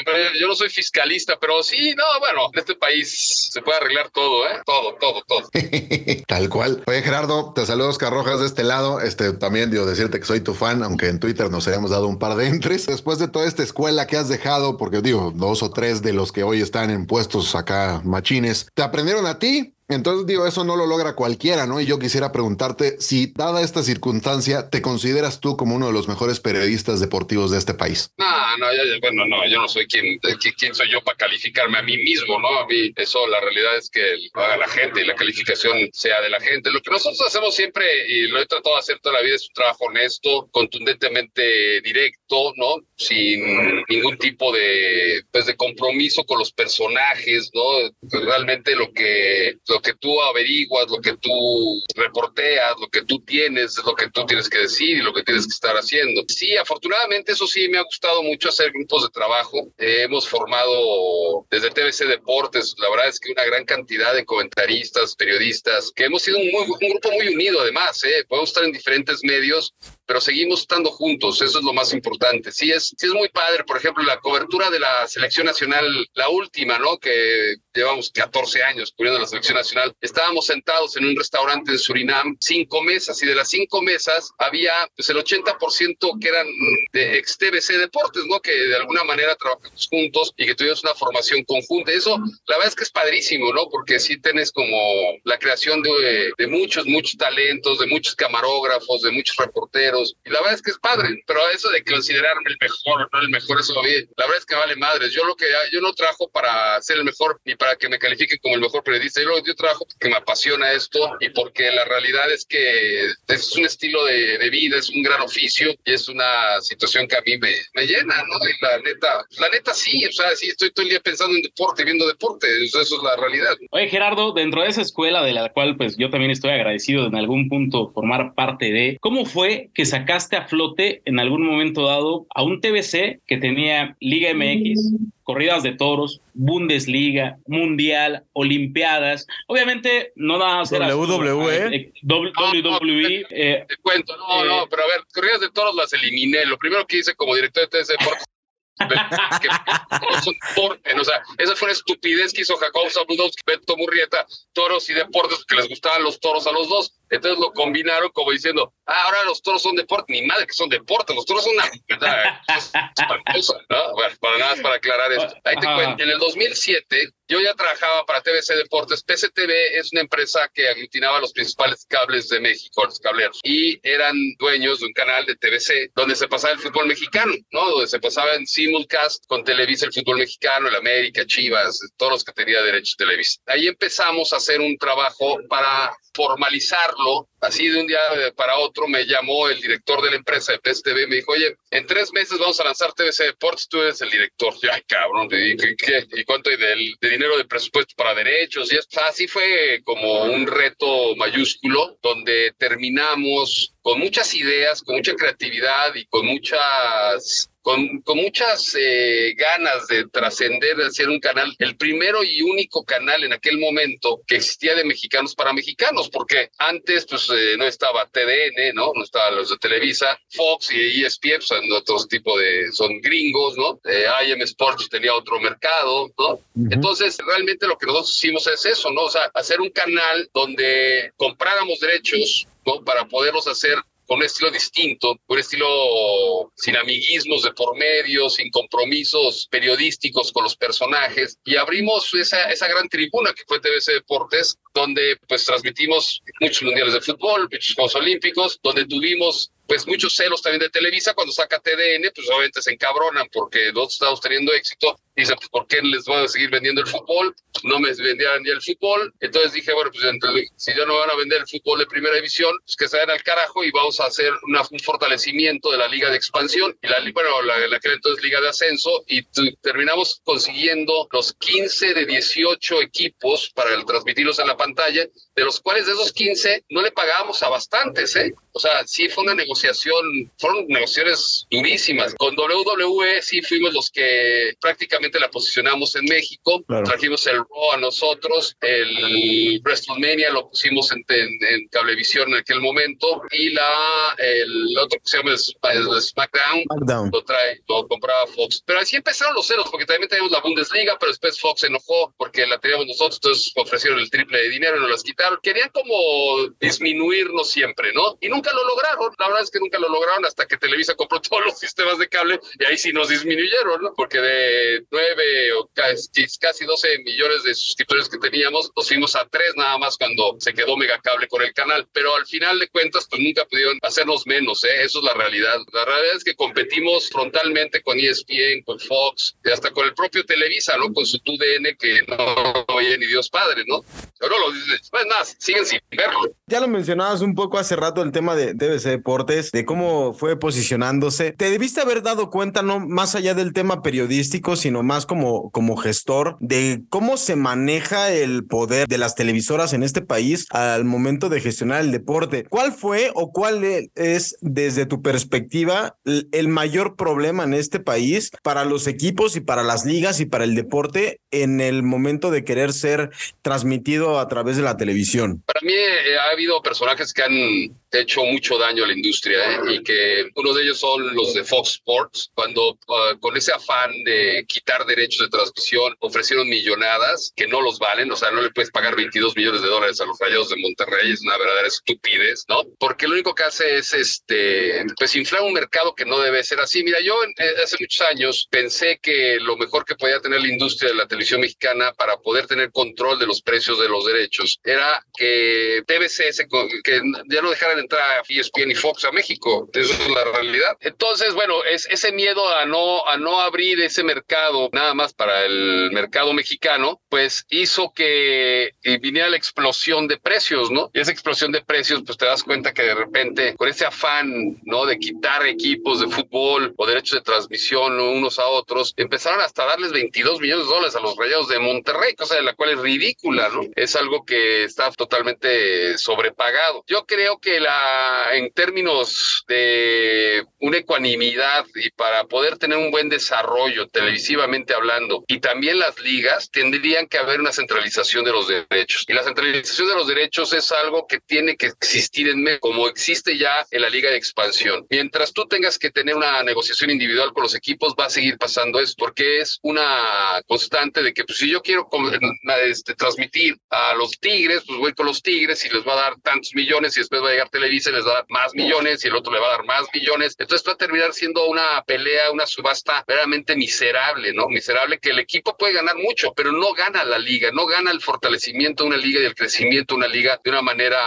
pero yo no soy fiscalista, pero sí, no, bueno, en este país se puede arreglar todo, ¿eh? Todo, todo, todo. Tal cual. Oye, Gerardo, te saludo Oscar Rojas de este lado. Este también digo decirte que soy tu fan, aunque en Twitter nos hayamos dado un par de entres. Después de toda esta escuela que has dejado, porque digo, dos o tres de los que hoy están en puestos acá machines, ¿te aprendieron a ti? Entonces digo, eso no lo logra cualquiera, ¿no? Y yo quisiera preguntarte si, dada esta circunstancia, ¿te consideras tú como uno de los mejores periodistas deportivos de este país? No, no, yo, bueno, no, yo no soy quien, quién soy yo para calificarme a mí mismo, ¿no? A mí eso, la realidad es que lo la gente y la calificación sea de la gente. Lo que nosotros hacemos siempre, y lo he tratado de hacer toda la vida, es un trabajo honesto, contundentemente directo, ¿no? Sin ningún tipo de, pues, de compromiso con los personajes, ¿no? Realmente lo que que tú averiguas, lo que tú reporteas, lo que tú tienes, es lo que tú tienes que decir y lo que tienes que estar haciendo. Sí, afortunadamente eso sí me ha gustado mucho hacer grupos de trabajo. hemos formado desde TBC Deportes, la verdad es que una gran cantidad de comentaristas, periodistas, que hemos sido un, un grupo muy unido además, ¿eh? podemos estar en diferentes medios, pero seguimos estando juntos, eso es lo más importante. Sí es, sí es muy padre, por ejemplo, la cobertura de la selección nacional, la última, ¿no? Que llevamos 14 años cubriendo la selección nacional. Estábamos sentados en un restaurante en Surinam, cinco mesas, y de las cinco mesas había pues el 80% que eran de ex TBC Deportes, ¿no? Que de alguna manera trabajamos juntos y que tuvimos una formación conjunta. Eso, la verdad es que es padrísimo, ¿no? Porque sí tenés como la creación de, de muchos, muchos talentos, de muchos camarógrafos, de muchos reporteros y la verdad es que es padre, pero eso de considerarme el mejor, no el mejor, eso la verdad es que vale madres. Yo lo que yo no trabajo para ser el mejor ni para que me califiquen como el mejor periodista. Yo, yo trabajo porque me apasiona esto y porque la realidad es que es un estilo de, de vida, es un gran oficio y es una situación que a mí me, me llena, ¿no? Y la neta, la neta sí, o sea, sí estoy todo el día pensando en deporte, viendo deporte, eso, eso es la realidad. Oye, Gerardo, dentro de esa escuela de la cual pues yo también estoy agradecido en algún punto formar parte de, ¿cómo fue que sacaste a flote en algún momento dado a un TBC que tenía Liga MX, corridas de toros, Bundesliga, Mundial, Olimpiadas. Obviamente, no nada más WWE. WWE. Eh, te cuento, no, no, pero a ver, corridas de toros las eliminé. Lo primero que hice como director de TBC Deportes que o sea, esa fue una estupidez que hizo Jacob Zabludowski, Beto Murrieta, toros y deportes, que les gustaban los toros a los dos. Entonces lo combinaron como diciendo, ah, ahora los toros son deporte. Ni madre que son deporte, los toros son una. ¿no? Bueno, para nada, para aclarar esto. Ahí te cuento. En el 2007, yo ya trabajaba para TBC Deportes. PCTV es una empresa que aglutinaba los principales cables de México, los cableros, y eran dueños de un canal de TBC donde se pasaba el fútbol mexicano, ¿no? Donde se pasaba en simulcast con Televisa el fútbol mexicano, el América, Chivas, todos los que tenía derechos Televisa. Ahí empezamos a hacer un trabajo para formalizarlo. Así de un día para otro me llamó el director de la empresa de PSTV y me dijo, oye, en tres meses vamos a lanzar TVC Deportes, tú eres el director. Yo, ay, cabrón, ¿y, qué, ¿y cuánto hay de, dinero de presupuesto para derechos? Y así fue como un reto mayúsculo donde terminamos con muchas ideas, con mucha creatividad y con muchas con, con muchas eh, ganas de trascender, de hacer un canal, el primero y único canal en aquel momento que existía de mexicanos para mexicanos, porque antes pues eh, no estaba TDN, ¿no? No estaba los de Televisa, Fox y ESPN, son pues, otros tipo de, son gringos, ¿no? Eh, IM Sports tenía otro mercado, ¿no? Entonces, realmente lo que nosotros hicimos es eso, ¿no? O sea, hacer un canal donde compráramos derechos, ¿no? Para poderlos hacer con un estilo distinto, un estilo sin amiguismos de por medio, sin compromisos periodísticos con los personajes. Y abrimos esa, esa gran tribuna que fue TBC Deportes, donde pues transmitimos muchos mundiales de fútbol, muchos Juegos Olímpicos, donde tuvimos pues muchos celos también de Televisa, cuando saca TDN, pues obviamente se encabronan porque nosotros estamos teniendo éxito, dicen, pues ¿por qué les voy a seguir vendiendo el fútbol? No me vendían ya el fútbol, entonces dije, bueno, pues si ya no van a vender el fútbol de primera división, pues que se vayan al carajo y vamos a hacer un fortalecimiento de la liga de expansión, y la, bueno, la, la que entonces liga de ascenso, y terminamos consiguiendo los 15 de 18 equipos para transmitirlos en la pantalla, de los cuales de esos 15 no le pagábamos a bastantes, ¿eh? O sea, sí fue una negociación, fueron negociaciones durísimas. Con WWE sí fuimos los que prácticamente obviamente la posicionamos en México, trajimos el Raw a nosotros, el WrestleMania lo pusimos en, en, Cablevisión en aquel momento y la el otro que se llama SmackDown, lo trae, lo compraba Fox. Pero así empezaron los celos, porque también teníamos la Bundesliga, pero después Fox se enojó porque la teníamos nosotros, entonces ofrecieron el triple de dinero y nos las quitaron. Querían como disminuirnos siempre, ¿no? Y nunca lo lograron, la verdad es que nunca lo lograron hasta que Televisa compró todos los sistemas de cable y ahí sí nos disminuyeron, ¿no? Porque de nueve o casi 12 millones de suscriptores que teníamos, nos fuimos a tres nada más cuando se quedó Megacable con el canal. Pero al final de cuentas, pues nunca pudieron hacernos menos, ¿eh? Eso es la realidad. La realidad es que competimos frontalmente con ESPN, con Fox, y hasta con el propio Televisa, ¿no? Con su TUDN que no, oye ni Dios Padre, ¿no? Pero lo dices, pues más, siguen sin verlo. Ya lo mencionabas un poco hace rato el tema de TBC Deportes, de cómo fue posicionándose. Te debiste haber dado cuenta, no más allá del tema periodístico, sino más como, como gestor, de cómo se maneja el poder de las televisoras en este país al momento de gestionar el deporte. ¿Cuál fue o cuál es, desde tu perspectiva, el mayor problema en este país para los equipos y para las ligas y para el deporte en el momento de querer ser transmitido a través de la televisión? Para mí eh, ha habido personajes que han hecho mucho daño a la industria ¿eh? y que uno de ellos son los de Fox Sports, cuando ah, con ese afán de quitar derechos de transmisión ofrecieron millonadas que no los valen, o sea, no le puedes pagar 22 millones de dólares a los Rayados de Monterrey, es una verdadera estupidez, ¿no? Porque lo único que hace es este, pues inflar un mercado que no debe ser así. Mira, yo eh, hace muchos años pensé que lo mejor que podía tener la industria de la televisión mexicana para poder tener control de los precios de los derechos era que TBC, que ya no dejaran entrar a ESPN y Fox a México. Esa es la realidad. Entonces, bueno, es ese miedo a no, a no abrir ese mercado nada más para el mercado mexicano, pues hizo que viniera la explosión de precios, ¿no? Y esa explosión de precios, pues te das cuenta que de repente, con ese afán, ¿no? De quitar equipos de fútbol o derechos de transmisión unos a otros, empezaron hasta darles 22 millones de dólares a los rayados de Monterrey, cosa de la cual es ridícula, ¿no? Es algo que está totalmente sobrepagado. Yo creo que la, en términos de una ecuanimidad y para poder tener un buen desarrollo televisivamente hablando y también las ligas, tendrían que haber una centralización de los derechos. Y la centralización de los derechos es algo que tiene que existir en México, como existe ya en la liga de expansión. Mientras tú tengas que tener una negociación individual con los equipos, va a seguir pasando eso, porque es una constante de que pues, si yo quiero este, transmitir a los Tigres, pues voy con los Tigres y les va a dar tantos millones y después va a llegar Televisa les va a dar más millones y el otro le va a dar más millones. Entonces va a terminar siendo una pelea, una subasta verdaderamente miserable, ¿no? Miserable que el equipo puede ganar mucho, pero no gana la liga, no gana el fortalecimiento de una liga y el crecimiento de una liga de una manera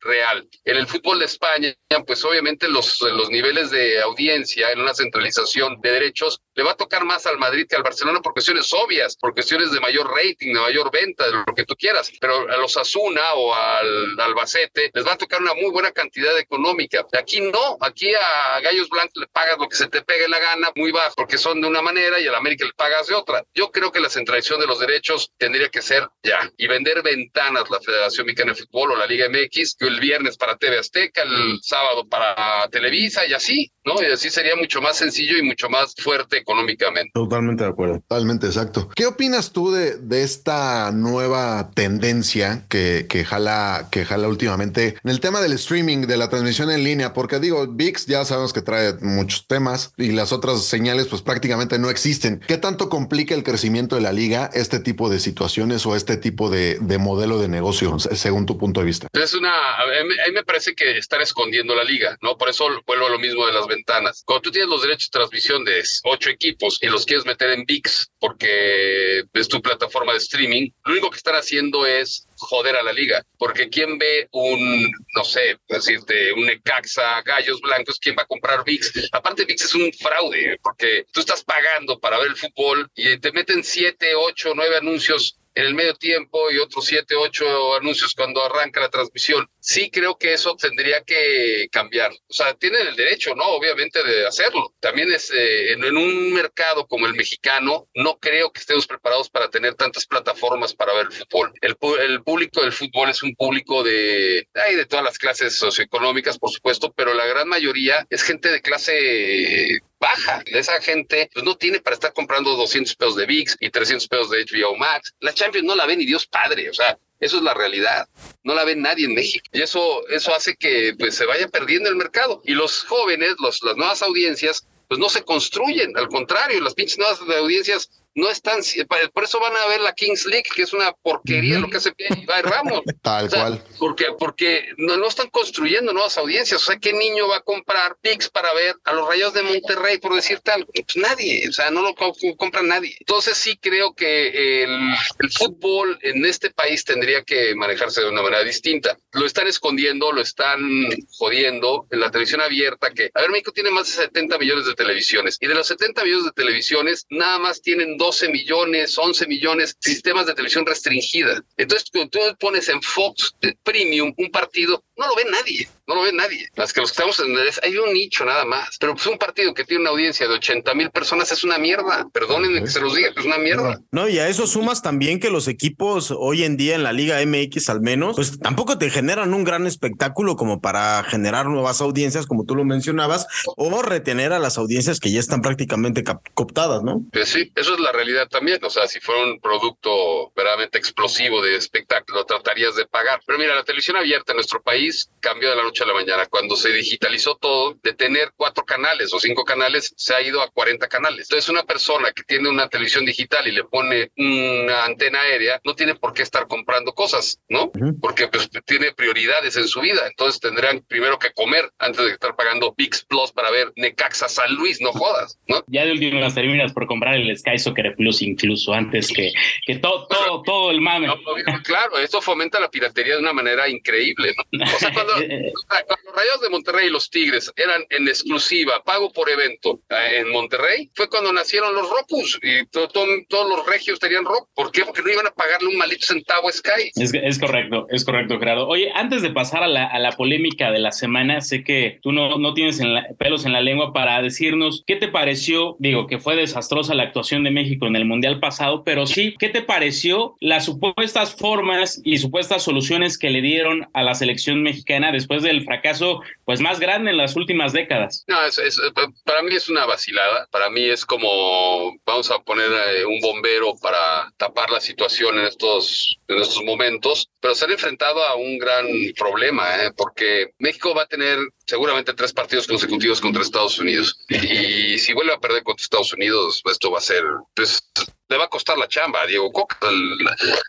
real. En el fútbol de España, pues obviamente los, los niveles de audiencia en una centralización de derechos le va a tocar más al Madrid que al Barcelona por cuestiones obvias, por cuestiones de mayor rating, de mayor venta, de lo que tú quieras. Pero a los Asuna o al Albacete les va a tocar una muy buena cantidad económica. Aquí no, aquí a Gallos Blancos le pagas lo que se te pegue la gana, muy bajo, porque son de una manera y al América le pagas de otra. Yo creo que la centralización de los derechos tendría que ser ya y vender ventanas la Federación Mexicana de Fútbol o la Liga MX, que el viernes para TV Azteca, el sábado para Televisa y así, ¿no? Y así sería mucho más sencillo y mucho más fuerte económicamente. Totalmente de acuerdo. Totalmente exacto. ¿Qué opinas tú de, de esta nueva tendencia que, que, jala, que jala últimamente en el tema del streaming, de la transmisión en línea? Porque digo, VIX ya sabemos que trae muchos temas y las otras señales pues prácticamente no existen. ¿Qué tanto complica el crecimiento de la liga este tipo de situaciones o este tipo de, de modelo de negocio, según tu punto de vista? Es una, a mí me parece que están escondiendo la liga, ¿no? Por eso vuelvo a lo mismo de las ventanas. Cuando tú tienes los derechos de transmisión de ocho equipos y los quieres meter en VIX porque es tu plataforma de streaming, lo único que están haciendo es joder a la liga, porque ¿quién ve un, no sé, decirte, un Necaxa, Gallos Blancos, quién va a comprar VIX? Aparte, VIX es un fraude, porque tú estás pagando para ver el fútbol y te meten siete, ocho, nueve anuncios en el medio tiempo y otros siete, ocho anuncios cuando arranca la transmisión. Sí creo que eso tendría que cambiar. O sea, tienen el derecho, ¿no? Obviamente de hacerlo. También es eh, en, un mercado como el mexicano, no creo que estemos preparados para tener tantas plataformas para ver el fútbol. El, el público del fútbol es un público de, hay de todas las clases socioeconómicas, por supuesto, pero la gran mayoría es gente de clase baja. Esa gente pues, no tiene para estar comprando 200 pesos de VIX y 300 pesos de HBO Max. La Champions no la ve ni Dios padre, o sea, eso es la realidad. No la ve nadie en México. Y eso, eso hace que pues, se vaya perdiendo el mercado. Y los jóvenes, los, las nuevas audiencias, pues no se construyen. Al contrario, las pinches nuevas audiencias no están, por eso van a ver la Kings League, que es una porquería lo que hace Ramos. Tal cual. Porque, porque no, no están construyendo nuevas audiencias. O sea, ¿qué niño va a comprar PIX para ver a los Rayos de Monterrey, por decirte algo? Pues nadie, o sea, no lo compra nadie. Entonces sí creo que el, el fútbol en este país tendría que manejarse de una manera distinta. Lo están escondiendo, lo están jodiendo en la televisión abierta, que, a ver, México tiene más de 70 millones de televisiones y de los 70 millones de televisiones, nada más tienen 12 millones, 11 millones sistemas de televisión restringida. Entonces, cuando tú pones en Fox Premium un partido, no lo ve nadie, no lo ve nadie. Las que los que estamos en hay un nicho nada más. Pero pues un partido que tiene una audiencia de 80 mil personas es una mierda. Perdónenme que se los diga, es una mierda. No, y a eso sumas también que los equipos hoy en día en la Liga MX al menos, pues tampoco te generan un gran espectáculo como para generar nuevas audiencias, como tú lo mencionabas, o retener a las audiencias que ya están prácticamente cooptadas, ¿no? Pues sí, eso es la realidad también. O sea, si fuera un producto verdaderamente explosivo de espectáculo, tratarías de pagar. Pero mira, la televisión abierta en nuestro país cambió de la noche a la mañana. Cuando se digitalizó todo, de tener cuatro canales o cinco canales, se ha ido a 40 canales. Entonces, una persona que tiene una televisión digital y le pone una antena aérea, no tiene por qué estar comprando cosas, ¿no? Porque pues, tiene prioridades en su vida. Entonces, tendrían primero que comer antes de estar pagando Pix Plus para ver Necaxa San Luis, no jodas, ¿no? Ya de último las terminas por comprar el Sky Soccer Plus incluso antes que, que todo, todo, todo el mame. claro, eso fomenta la piratería de una manera increíble, ¿no? O sea, cuando, los Rayos de Monterrey y los Tigres eran en exclusiva, pago por evento eh, en Monterrey, fue cuando nacieron los Ropus y todos los regios tenían Rock. ¿Por qué? Porque no iban a pagarle un maldito centavo a Sky. Es, correcto, es correcto, Gerardo. Oye, antes de pasar a la, polémica de la semana, sé que tú no, no tienes en pelos en la lengua para decirnos qué te pareció, digo, que fue desastrosa la actuación de México en el Mundial pasado, pero sí, ¿qué te pareció las supuestas formas y supuestas soluciones que le dieron a la selección mexicana después del fracaso pues más grande en las últimas décadas. No, es, para mí es una vacilada, para mí es como vamos a poner eh, un bombero para tapar la situación en estos, en estos momentos, pero se han enfrentado a un gran problema, ¿eh? porque México va a tener seguramente tres partidos consecutivos contra Estados Unidos y, si vuelve a perder contra Estados Unidos, esto va a ser pues, le va a costar la chamba a Diego Coca.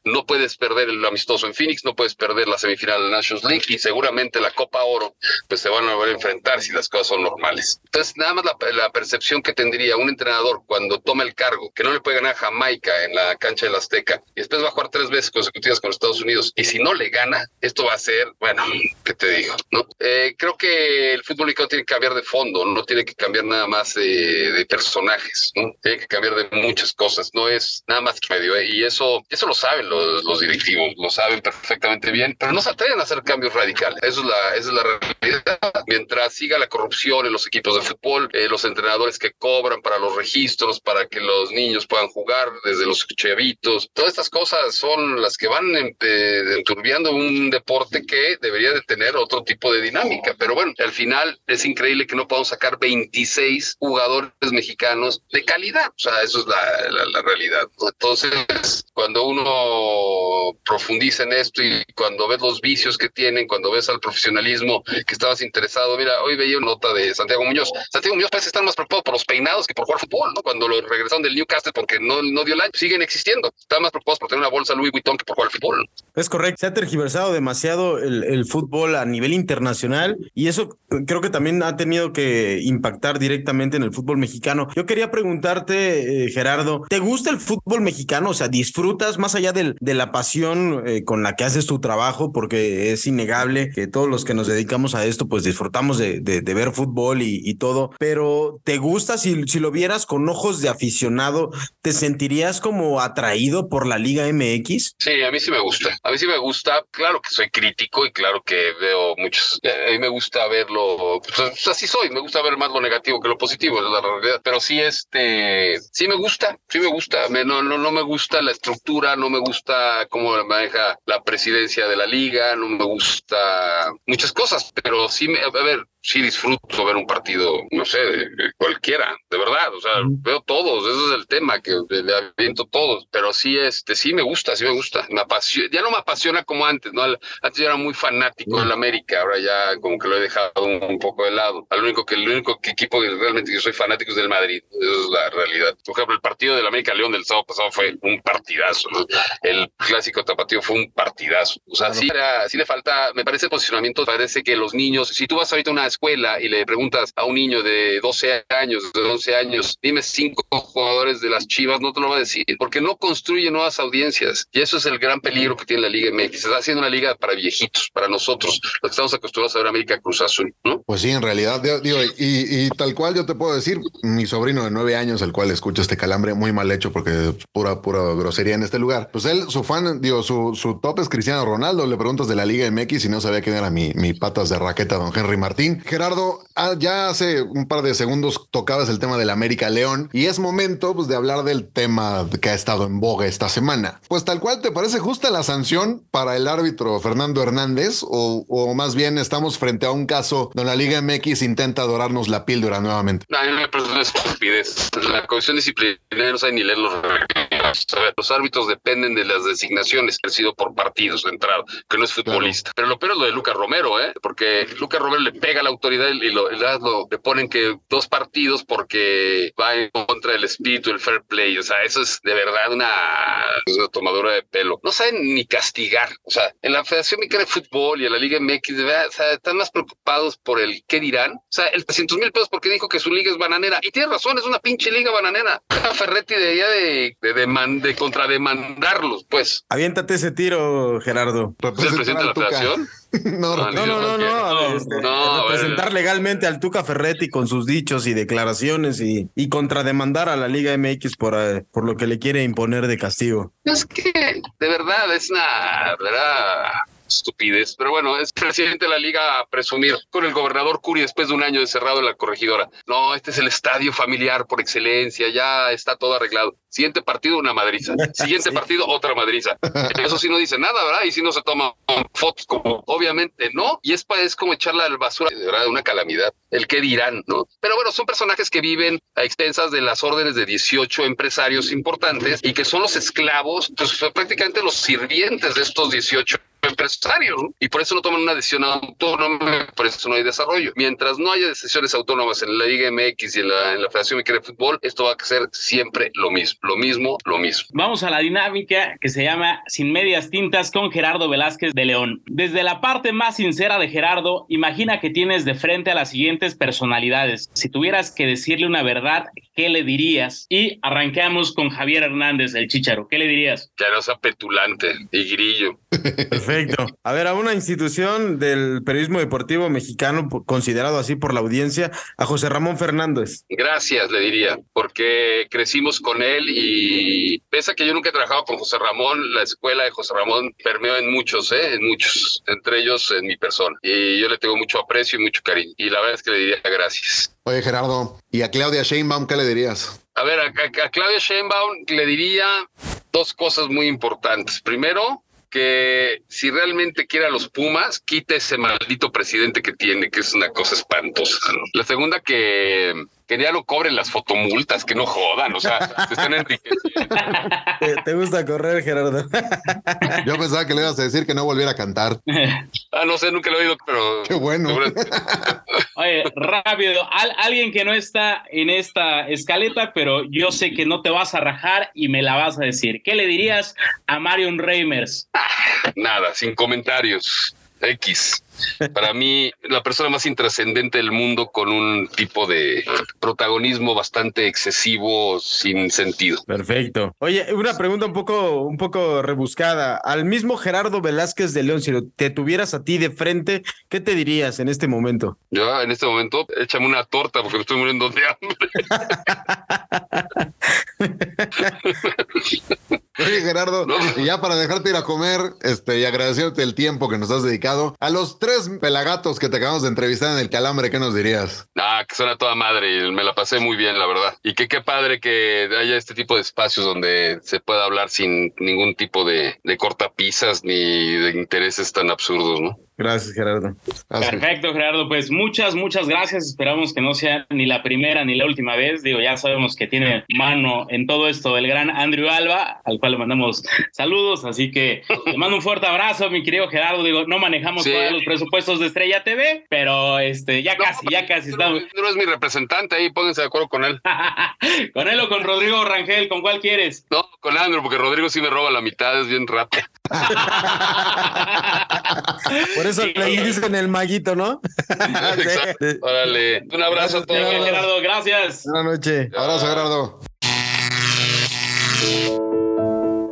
No puedes perder el amistoso en Phoenix, no puedes perder la semifinal de la Nations League y seguramente la Copa Oro, pues se van a volver a enfrentar si las cosas son normales. Entonces, nada más la, percepción que tendría un entrenador cuando toma el cargo, que no le puede ganar a Jamaica en la cancha del Azteca y después va a jugar tres veces consecutivas con Estados Unidos y si no le gana, esto va a ser, bueno, ¿qué te digo? ¿No? Eh, creo que el fútbol tiene que cambiar de fondo, no tiene que cambiar nada más de, personajes, ¿no? tiene que cambiar de muchas cosas. No es nada más medio. ¿eh? Y eso, eso lo saben los, los, directivos, lo saben perfectamente bien, pero no se atreven a hacer cambios radicales. Eso es la, esa es la realidad. Mientras siga la corrupción en los equipos de fútbol, eh, los entrenadores que cobran para los registros, para que los niños puedan jugar desde los chavitos, todas estas cosas son las que van eh, enturbiando un deporte que debería de tener otro tipo de dinámica. Pero bueno, al final es increíble que no podamos sacar 26 jugadores mexicanos de calidad. O sea, eso es la, la, la realidad. Entonces, cuando uno profundiza en esto y cuando ves los vicios que tienen, cuando ves al profesionalismo que estabas interesado, mira, hoy veía una nota de Santiago Muñoz. Santiago Muñoz parece estar más preocupado por los peinados que por jugar fútbol, ¿no? Cuando lo regresaron del Newcastle porque no, no dio el año, siguen existiendo. Están más preocupados por tener una bolsa Louis Vuitton que por jugar fútbol. Es correcto. Se ha tergiversado demasiado el, el fútbol a nivel internacional y eso creo que también ha tenido que impactar directamente en el fútbol mexicano. Yo quería preguntarte, eh, Gerardo, ¿te gusta el fútbol mexicano? O sea, ¿disfrutas más allá del, de la pasión eh, con la que haces tu trabajo? Porque es innegable que todos los que nos dedicamos a esto, pues disfrutamos de, de, ver fútbol y, todo. Pero ¿te gusta si, si lo vieras con ojos de aficionado? ¿Te sentirías como atraído por la Liga MX? Sí, a mí sí me gusta. A mí sí me gusta. Claro que soy crítico y claro que veo muchos. A mí me gusta verlo. Pues, así soy. Me gusta ver más lo negativo que lo positivo, es la realidad. Pero sí, este, sí me gusta. Sí me gusta me, no, no, no me gusta la estructura, no me gusta cómo maneja la presidencia de la liga, no me gusta muchas cosas, pero sí, me, a ver, sí disfruto ver un partido, no sé, de, de cualquiera, de verdad, o sea, veo todos, ese es el tema, que le, aviento todos, pero sí, este, sí me gusta, sí me gusta, me apasiona, ya no me apasiona como antes, ¿no? Antes yo era muy fanático del América, ahora ya como que lo he dejado un, un poco de lado. Al único que, el único que equipo que realmente yo soy fanático es del Madrid, esa es la realidad. Por ejemplo, el partido del América León del sábado pasado fue un partidazo, ¿no? El clásico tapatío fue un partidazo, o sea, sí, era, sí le falta, me parece posicionamiento, parece que los niños, si tú vas ahorita a una escuela y le preguntas a un niño de 12 años, de 11 años, dime cinco jugadores de las Chivas, no te lo va a decir, porque no construye nuevas audiencias. Y eso es el gran peligro que tiene la Liga MX. Está haciendo una liga para viejitos, para nosotros, los que estamos acostumbrados a ver América Cruz Azul, ¿no? Pues sí, en realidad, digo, y, tal cual yo te puedo decir, mi sobrino de nueve años, el cual escucha este calambre muy mal hecho porque pura, pura grosería en este lugar, pues él, su fan, digo, su, su top es Cristiano Ronaldo, le preguntas de la Liga MX y no sabía quién era mi, mi patas de raqueta, don Henry Martín. Gerardo, ah, ya hace un par de segundos tocabas el tema del América León y es momento pues, de hablar del tema que ha estado en boga esta semana. Pues tal cual, ¿te parece justa la sanción para el árbitro Fernando Hernández o, o más bien estamos frente a un caso donde la Liga MX intenta dorarnos la píldora nuevamente? A mí me parece una estupidez. La comisión disciplinaria no sabe ni leer los. Los árbitros dependen de las designaciones que han sido por partidos de entrada, que no es futbolista. Pero lo peor es lo de Lucas Romero, ¿eh? Porque Lucas Romero le pega a la autoridad y lo, lo, le ponen que dos partidos porque va en contra del espíritu del fair play. O sea, eso es de verdad una, una tomadura de pelo. No saben ni castigar. O sea, en la Federación Mexicana de Fútbol y en la Liga MX, verdad, o sea, están más preocupados por el qué dirán. O sea, el 300 mil pesos porque dijo que su liga es bananera. Y tiene razón, es una pinche liga bananera. Ferretti de, de, de, de, de contrademandarlos, pues. Aviéntate ese tiro, Gerardo. ¿Es el presidente de la Federación? No, no, no, no, no, este, no representar legalmente al Tuca Ferretti con sus dichos y declaraciones y, y contrademandar a la Liga MX por, uh, por lo que le quiere imponer de castigo. Es que, de verdad, es una, ¿verdad? Estupidez. Pero bueno, es presidente de la liga a presumir con el gobernador Curi después de un año encerrado en la corregidora. No, este es el estadio familiar por excelencia, ya está todo arreglado. Siguiente partido, una madriza. Siguiente sí. partido, otra madriza. Eso sí no dice nada, ¿verdad? Y si no se toman fotos, como obviamente no. Y es, es como echarla al basura, de verdad, una calamidad. El que dirán, ¿no? Pero bueno, son personajes que viven a expensas de las órdenes de 18 empresarios importantes y que son los esclavos, pues prácticamente los sirvientes de estos 18 empresarios ¿no? y por eso no toman una decisión autónoma, por eso no hay desarrollo. Mientras no haya decisiones autónomas en la Liga MX y en la, en la Federación Mexicana de Fútbol, esto va a ser siempre lo mismo, lo mismo, lo mismo. Vamos a la dinámica que se llama Sin Medias Tintas con Gerardo Velázquez de León. Desde la parte más sincera de Gerardo, imagina que tienes de frente a las siguientes personalidades. Si tuvieras que decirle una verdad, ¿qué le dirías? Y arrancamos con Javier Hernández, el Chicharo. ¿Qué le dirías? Que no sea petulante y grillo. Perfecto. A ver, a una institución del periodismo deportivo mexicano, considerado así por la audiencia, a José Ramón Fernández. Gracias, le diría, porque crecimos con él y pese a que yo nunca he trabajado con José Ramón, la escuela de José Ramón permeó en muchos, ¿eh? en muchos, entre ellos en mi persona. Y yo le tengo mucho aprecio y mucho cariño. Y la verdad es que le diría gracias. Oye, Gerardo, ¿y a Claudia Sheinbaum qué le dirías? A ver, a, a, a Claudia Sheinbaum le diría dos cosas muy importantes. Primero, que si realmente quiere a los Pumas, quite ese maldito presidente que tiene, que es una cosa espantosa. La segunda, que, que ya lo cobren las fotomultas, que no jodan, o sea, se están enriqueciendo. ¿Te, ¿Te, gusta correr, Gerardo? Yo pensaba que le ibas a decir que no volviera a cantar. ah, no sé, nunca lo he oído, pero... Qué bueno. Oye, rápido, Al, alguien que no está en esta escaleta, pero yo sé que no te vas a rajar y me la vas a decir. ¿Qué le dirías a Marion Reimers? Nada, sin comentarios. X. Para mí, la persona más intrascendente del mundo con un tipo de protagonismo bastante excesivo, sin sentido. Perfecto. Oye, una pregunta un poco, un poco rebuscada. Al mismo Gerardo Velázquez de León, si te tuvieras a ti de frente, ¿qué te dirías en este momento? Yo, en este momento, échame una torta porque me estoy muriendo de hambre. Oye, Gerardo, no. y ya para dejarte ir a comer este, y agradecerte el tiempo que nos has dedicado, a los tres tres pelagatos que te acabamos de entrevistar en el calambre, ¿qué nos dirías? Ah, que suena toda madre y me la pasé muy bien, la verdad. Y que qué padre que haya este tipo de espacios donde se pueda hablar sin ningún tipo de, de cortapisas ni de intereses tan absurdos, ¿no? Gracias, Gerardo. Perfecto, Gerardo. Pues muchas, muchas gracias. Esperamos que no sea ni la primera ni la última vez. Digo, ya sabemos que tiene mano en todo esto el gran Andrew Alba, al cual le mandamos saludos. Así que le mando un fuerte abrazo, mi querido Gerardo. Digo, no manejamos Sí. todos los presupuestos de Estrella TV, pero este, ya casi, ya casi estamos. No es mi representante ahí, pónganse de acuerdo con él. ¿Con él o con Rodrigo Rangel? ¿Con cuál quieres? No, con Andrew, porque Rodrigo sí me roba la mitad, es bien rápido. Por eso Sí. le dicen el maguito, ¿no? Exacto. Órale, un abrazo a Gracias, todos. Gerardo, gracias. Buenas noches. Abrazo, Gerardo.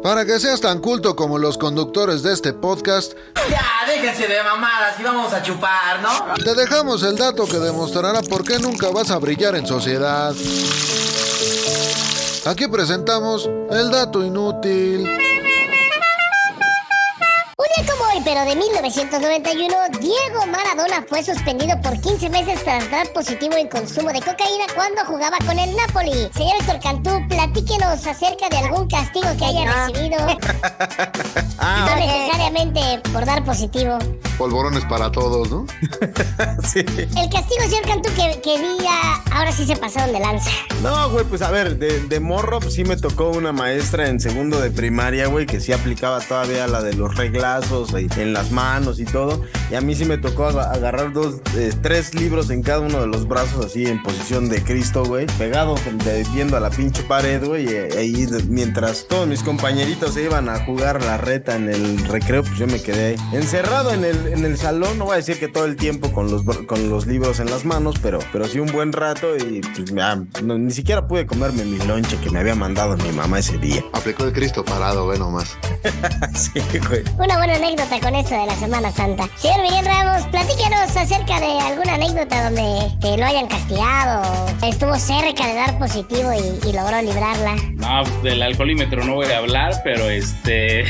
Para que seas tan culto como los conductores de este podcast, Ya, déjense de mamadas y vamos a chupar, ¿no? te dejamos el dato que demostrará por qué nunca vas a brillar en sociedad. Aquí presentamos el dato inútil. Un día como hoy, pero de 1991, Diego Maradona fue suspendido por 15 meses tras dar positivo en consumo de cocaína cuando jugaba con el Napoli. Señor Héctor Cantú, platíquenos acerca de algún castigo que haya recibido. Ah, No necesariamente por dar positivo. Polvorones para todos, ¿no? sí. El castigo, señor Cantú, que, que diga, ahora sí se pasaron de lanza. No, güey, pues a ver, de, de morro pues, sí me tocó una maestra en segundo de primaria, güey, que sí aplicaba todavía la de los reglazos y- en las manos y todo. Y a mí sí me tocó aga- agarrar dos, eh, tres libros en cada uno de los brazos, así en posición de Cristo, güey, pegado viendo a la pinche pared, güey. Y eh, ahí, mientras todos mis compañeritos se iban a jugar la reta en el recreo, pues yo me quedé encerrado en el, en el salón. No voy a decir que todo el tiempo con los, con los libros en las manos, pero, pero sí un buen rato y pues ya, no- ni siquiera pude comerme mi lonche que me había mandado mi mamá ese día. Aplicó el Cristo parado, ve nomás. sí, güey. Una buena anécdota con esto de la Semana Santa. Señor Miguel Ramos, platícanos acerca de alguna anécdota donde te lo hayan castigado, o estuvo cerca de dar positivo y, y logró librarla. No, del alcoholímetro no voy a hablar, pero este.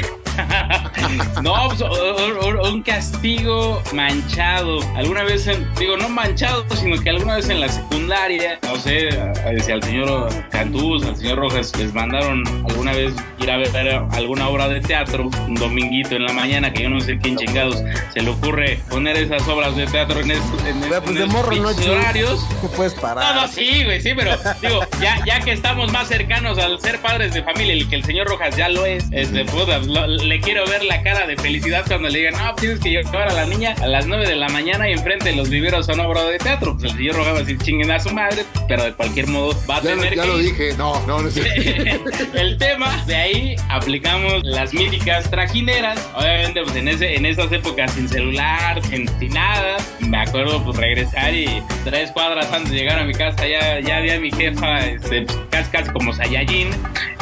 no, pues, o- o- un castigo manchado. Alguna vez, en- digo, no manchado, sino que alguna vez en la secundaria, no sé, si al señor Cantús, al señor Rojas, les mandaron alguna vez ir a ver alguna obra de teatro, un dominguito en la mañana, que yo no sé quién chingados se le ocurre poner esas obras de teatro en, estos en, pues en de esos morro no horarios. No puedes parar. No, no, sí, güey, sí, pero digo, ya, ya que estamos más cercanos al ser padres de familia, el que el señor Rojas ya lo es, este, puta, lo- le quiero ver la cara de felicidad cuando le digan, no, pues tienes que llevar a la niña a las 9 de la mañana y enfrente de los viveros a una obra de teatro. Pues el señor Rojas va a decir, chinguen a su madre, pero de cualquier modo va a Ya, tener ya que lo dije, no, no, no cierto. el tema, de ahí aplicamos las míticas trajineras. Obviamente, pues en, ese, en esas épocas sin celular, sin, sin nada. Me acuerdo, pues regresar y tres cuadras antes de llegar a mi casa ya, ya había mi jefa, este, pues, casi, casi como Saiyajin.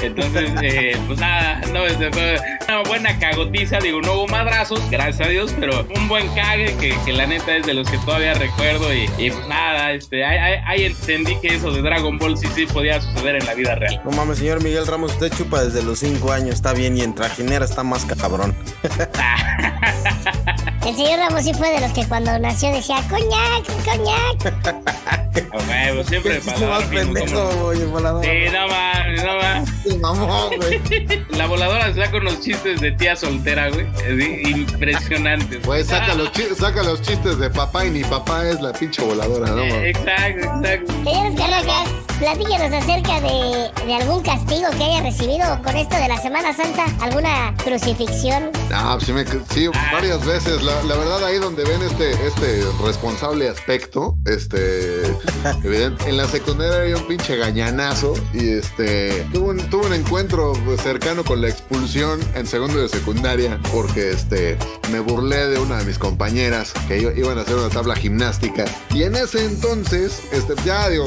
Entonces, eh, pues nada, no, este, fue una buena cagotiza. Digo, no hubo madrazos, gracias a Dios, pero un buen cague que, que la neta es de los que todavía recuerdo. Y, y, nada, este, ahí entendí que eso de Dragon Ball sí, sí podía suceder en la vida real. No mames, señor Miguel Ramos, usted chupa desde los 5 años, está bien, y en trajinera está más cabrón. El señor Ramos sí fue de los que cuando nació decía, coñac, coñac. Huevo, siempre Qué chiste para más pendejo. Sí, no mames, no. Sí, mamón, güey. La voladora se saca unos chistes de tía soltera, güey. Así, impresionantes. Güey, saca los, saca los chistes de papá y ni papá es la pinche voladora, ¿no? Eh, mames? Exacto, exacto. Señores Carrocas, platíquenos acerca de, de algún castigo que haya recibido con esto de la Semana Santa, alguna crucifixión. Ah, pues sí, me- sí, varias veces. La, la verdad, ahí donde ven este, este responsable aspecto, este, evidente, en la secundaria había un pinche gañanazo y este, tuvo un, tuvo un encuentro cercano con la expulsión en segundo de secundaria porque este, me burlé de una de mis compañeras que iban a hacer una tabla gimnástica y en ese entonces, este, ya digo,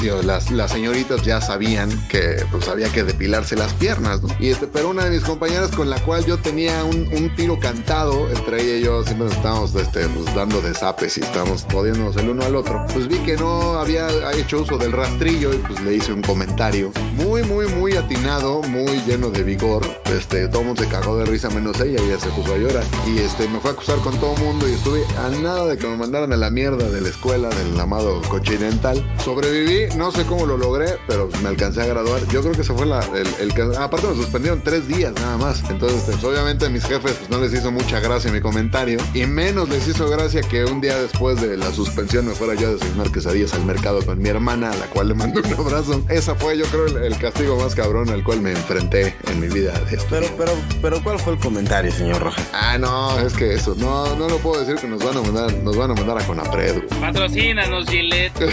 digo, las, las señoritas ya sabían que pues había que depilarse las piernas. Y este, pero una de mis compañeras con la cual yo tenía un, un tiro cantado, entre ella siempre nos estábamos este, pues, dando desapes y estábamos jodiéndonos el uno al otro, pues vi que no, había hecho uso del rastrillo y pues le hice un comentario muy, muy, muy atinado, muy lleno de vigor. Este, todo el mundo se cagó de risa menos ella y ella se puso a llorar. Y este, me fue a acusar con todo el mundo y estuve a nada de que me mandaran a la mierda de la escuela del amado Continental. Sobreviví, no sé cómo lo logré, pero me alcancé a graduar. Yo creo que se fue la, el, el- aparte me suspendieron tres días nada más. Entonces, pues, obviamente a mis jefes pues, no les hizo mucha gracia mi comentario y menos les hizo gracia que un día después de la suspensión me fuera yo a desayunar quesadillas al mercado con mi hermana, a la cual le mando un abrazo. Esa fue, yo creo, el, el castigo más cabrón al cual me enfrenté en mi vida. de. Pero, pero, pero, ¿cuál fue el comentario, señor Rojas? Ah, no, es que eso, no, no lo puedo decir que nos van a mandar, nos van a mandar a Conapred. güey. Patrocínanos, Gillette.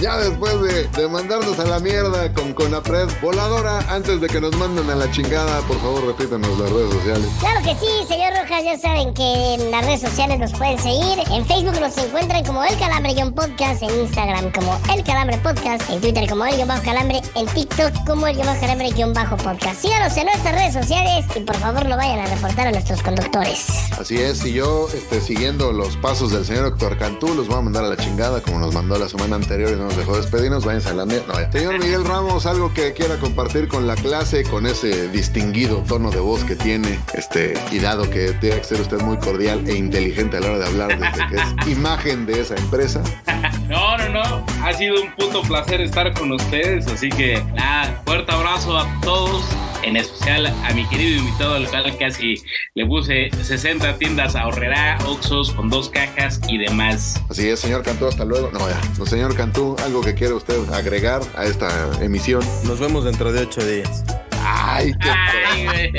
Ya después de, de mandarnos a la mierda con Conapred, voladora, antes de que nos manden a la chingada, por favor repítanos las redes sociales. Que sí, señor Rojas, ya saben que en las redes sociales nos pueden seguir. En Facebook nos encuentran como El Calambre-Podcast, en Instagram como El Calambre Podcast, en Twitter como El Guión Bajo Calambre, en TikTok como El Guión Bajo Calambre-Podcast. Síganos en nuestras redes sociales y por favor no vayan a reportar a nuestros conductores. Así es, si yo este, siguiendo los pasos del señor Héctor Cantú, los voy a mandar a la chingada como nos mandó la semana anterior y no nos dejó despedirnos, váyanse a la. No, ya. señor Miguel Ramos, algo que quiera compartir con la clase, con ese distinguido tono de voz que tiene, este, y dado que tiene que ser usted muy cordial e inteligente a la hora de hablar desde que es imagen de esa empresa. No, no, no. Ha sido un puto placer estar con ustedes. Así que, nada, fuerte abrazo a todos. En especial a mi querido invitado al local, casi le puse 60 tiendas ahorrerá, Oxos con dos cajas y demás. Así es, señor Cantú, hasta luego. No, ya. No, señor Cantú, algo que quiera usted agregar a esta emisión. Nos vemos dentro de ocho días. Ay, qué Ay, güey.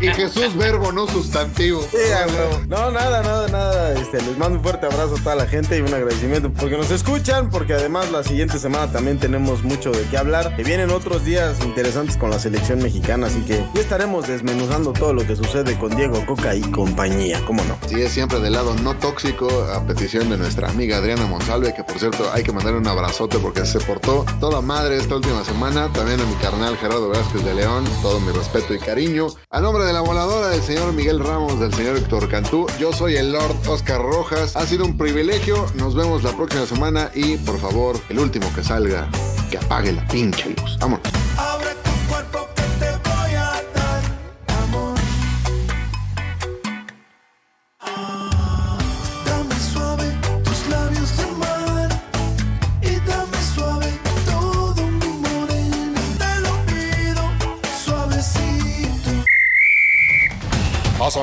Y Jesús verbo, no sustantivo. Sí. No, nada, nada, nada. Este, les mando un fuerte abrazo a toda la gente y un agradecimiento porque nos escuchan, porque además la siguiente semana también tenemos mucho de qué hablar. Que vienen otros días interesantes con la selección mexicana, así que ya estaremos desmenuzando todo lo que sucede con Diego Coca y compañía, ¿cómo no? Sí, es siempre del lado no tóxico, a petición de nuestra amiga Adriana Monsalve, que por cierto hay que mandarle un abrazote porque se portó toda madre esta última semana. También a mi carnal Gerardo De León, todo mi respeto y cariño. A nombre de la voladora del señor Miguel Ramos, del señor Héctor Cantú, yo soy el Lord Oscar Rojas. Ha sido un privilegio, nos vemos la próxima semana y por favor, el último que salga, que apague la pinche luz. Vámonos.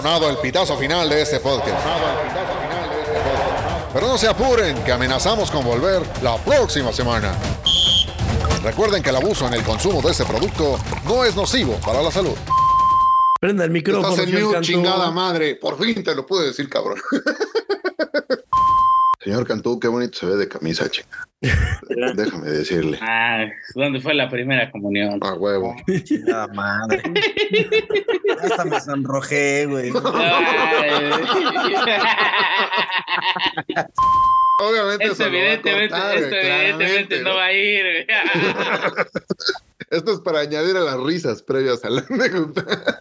Sonado el pitazo final de este podcast. Pero no se apuren, que amenazamos con volver la próxima semana. Recuerden que el abuso en el consumo de este producto no es nocivo para la salud. Prenda el micrófono. Estás en mute, chingada madre. Por fin te lo pude decir, cabrón. Señor Cantú, qué bonito se ve de camisa, chica. Déjame decirle. Ah, ¿dónde fue la primera comunión? A huevo. Chingada madre. Hasta me sonrojé, güey. Obviamente Esto va a evidentemente, cortar, esto evidentemente no va a ir. Esto es para añadir a las risas previas a la anécdota.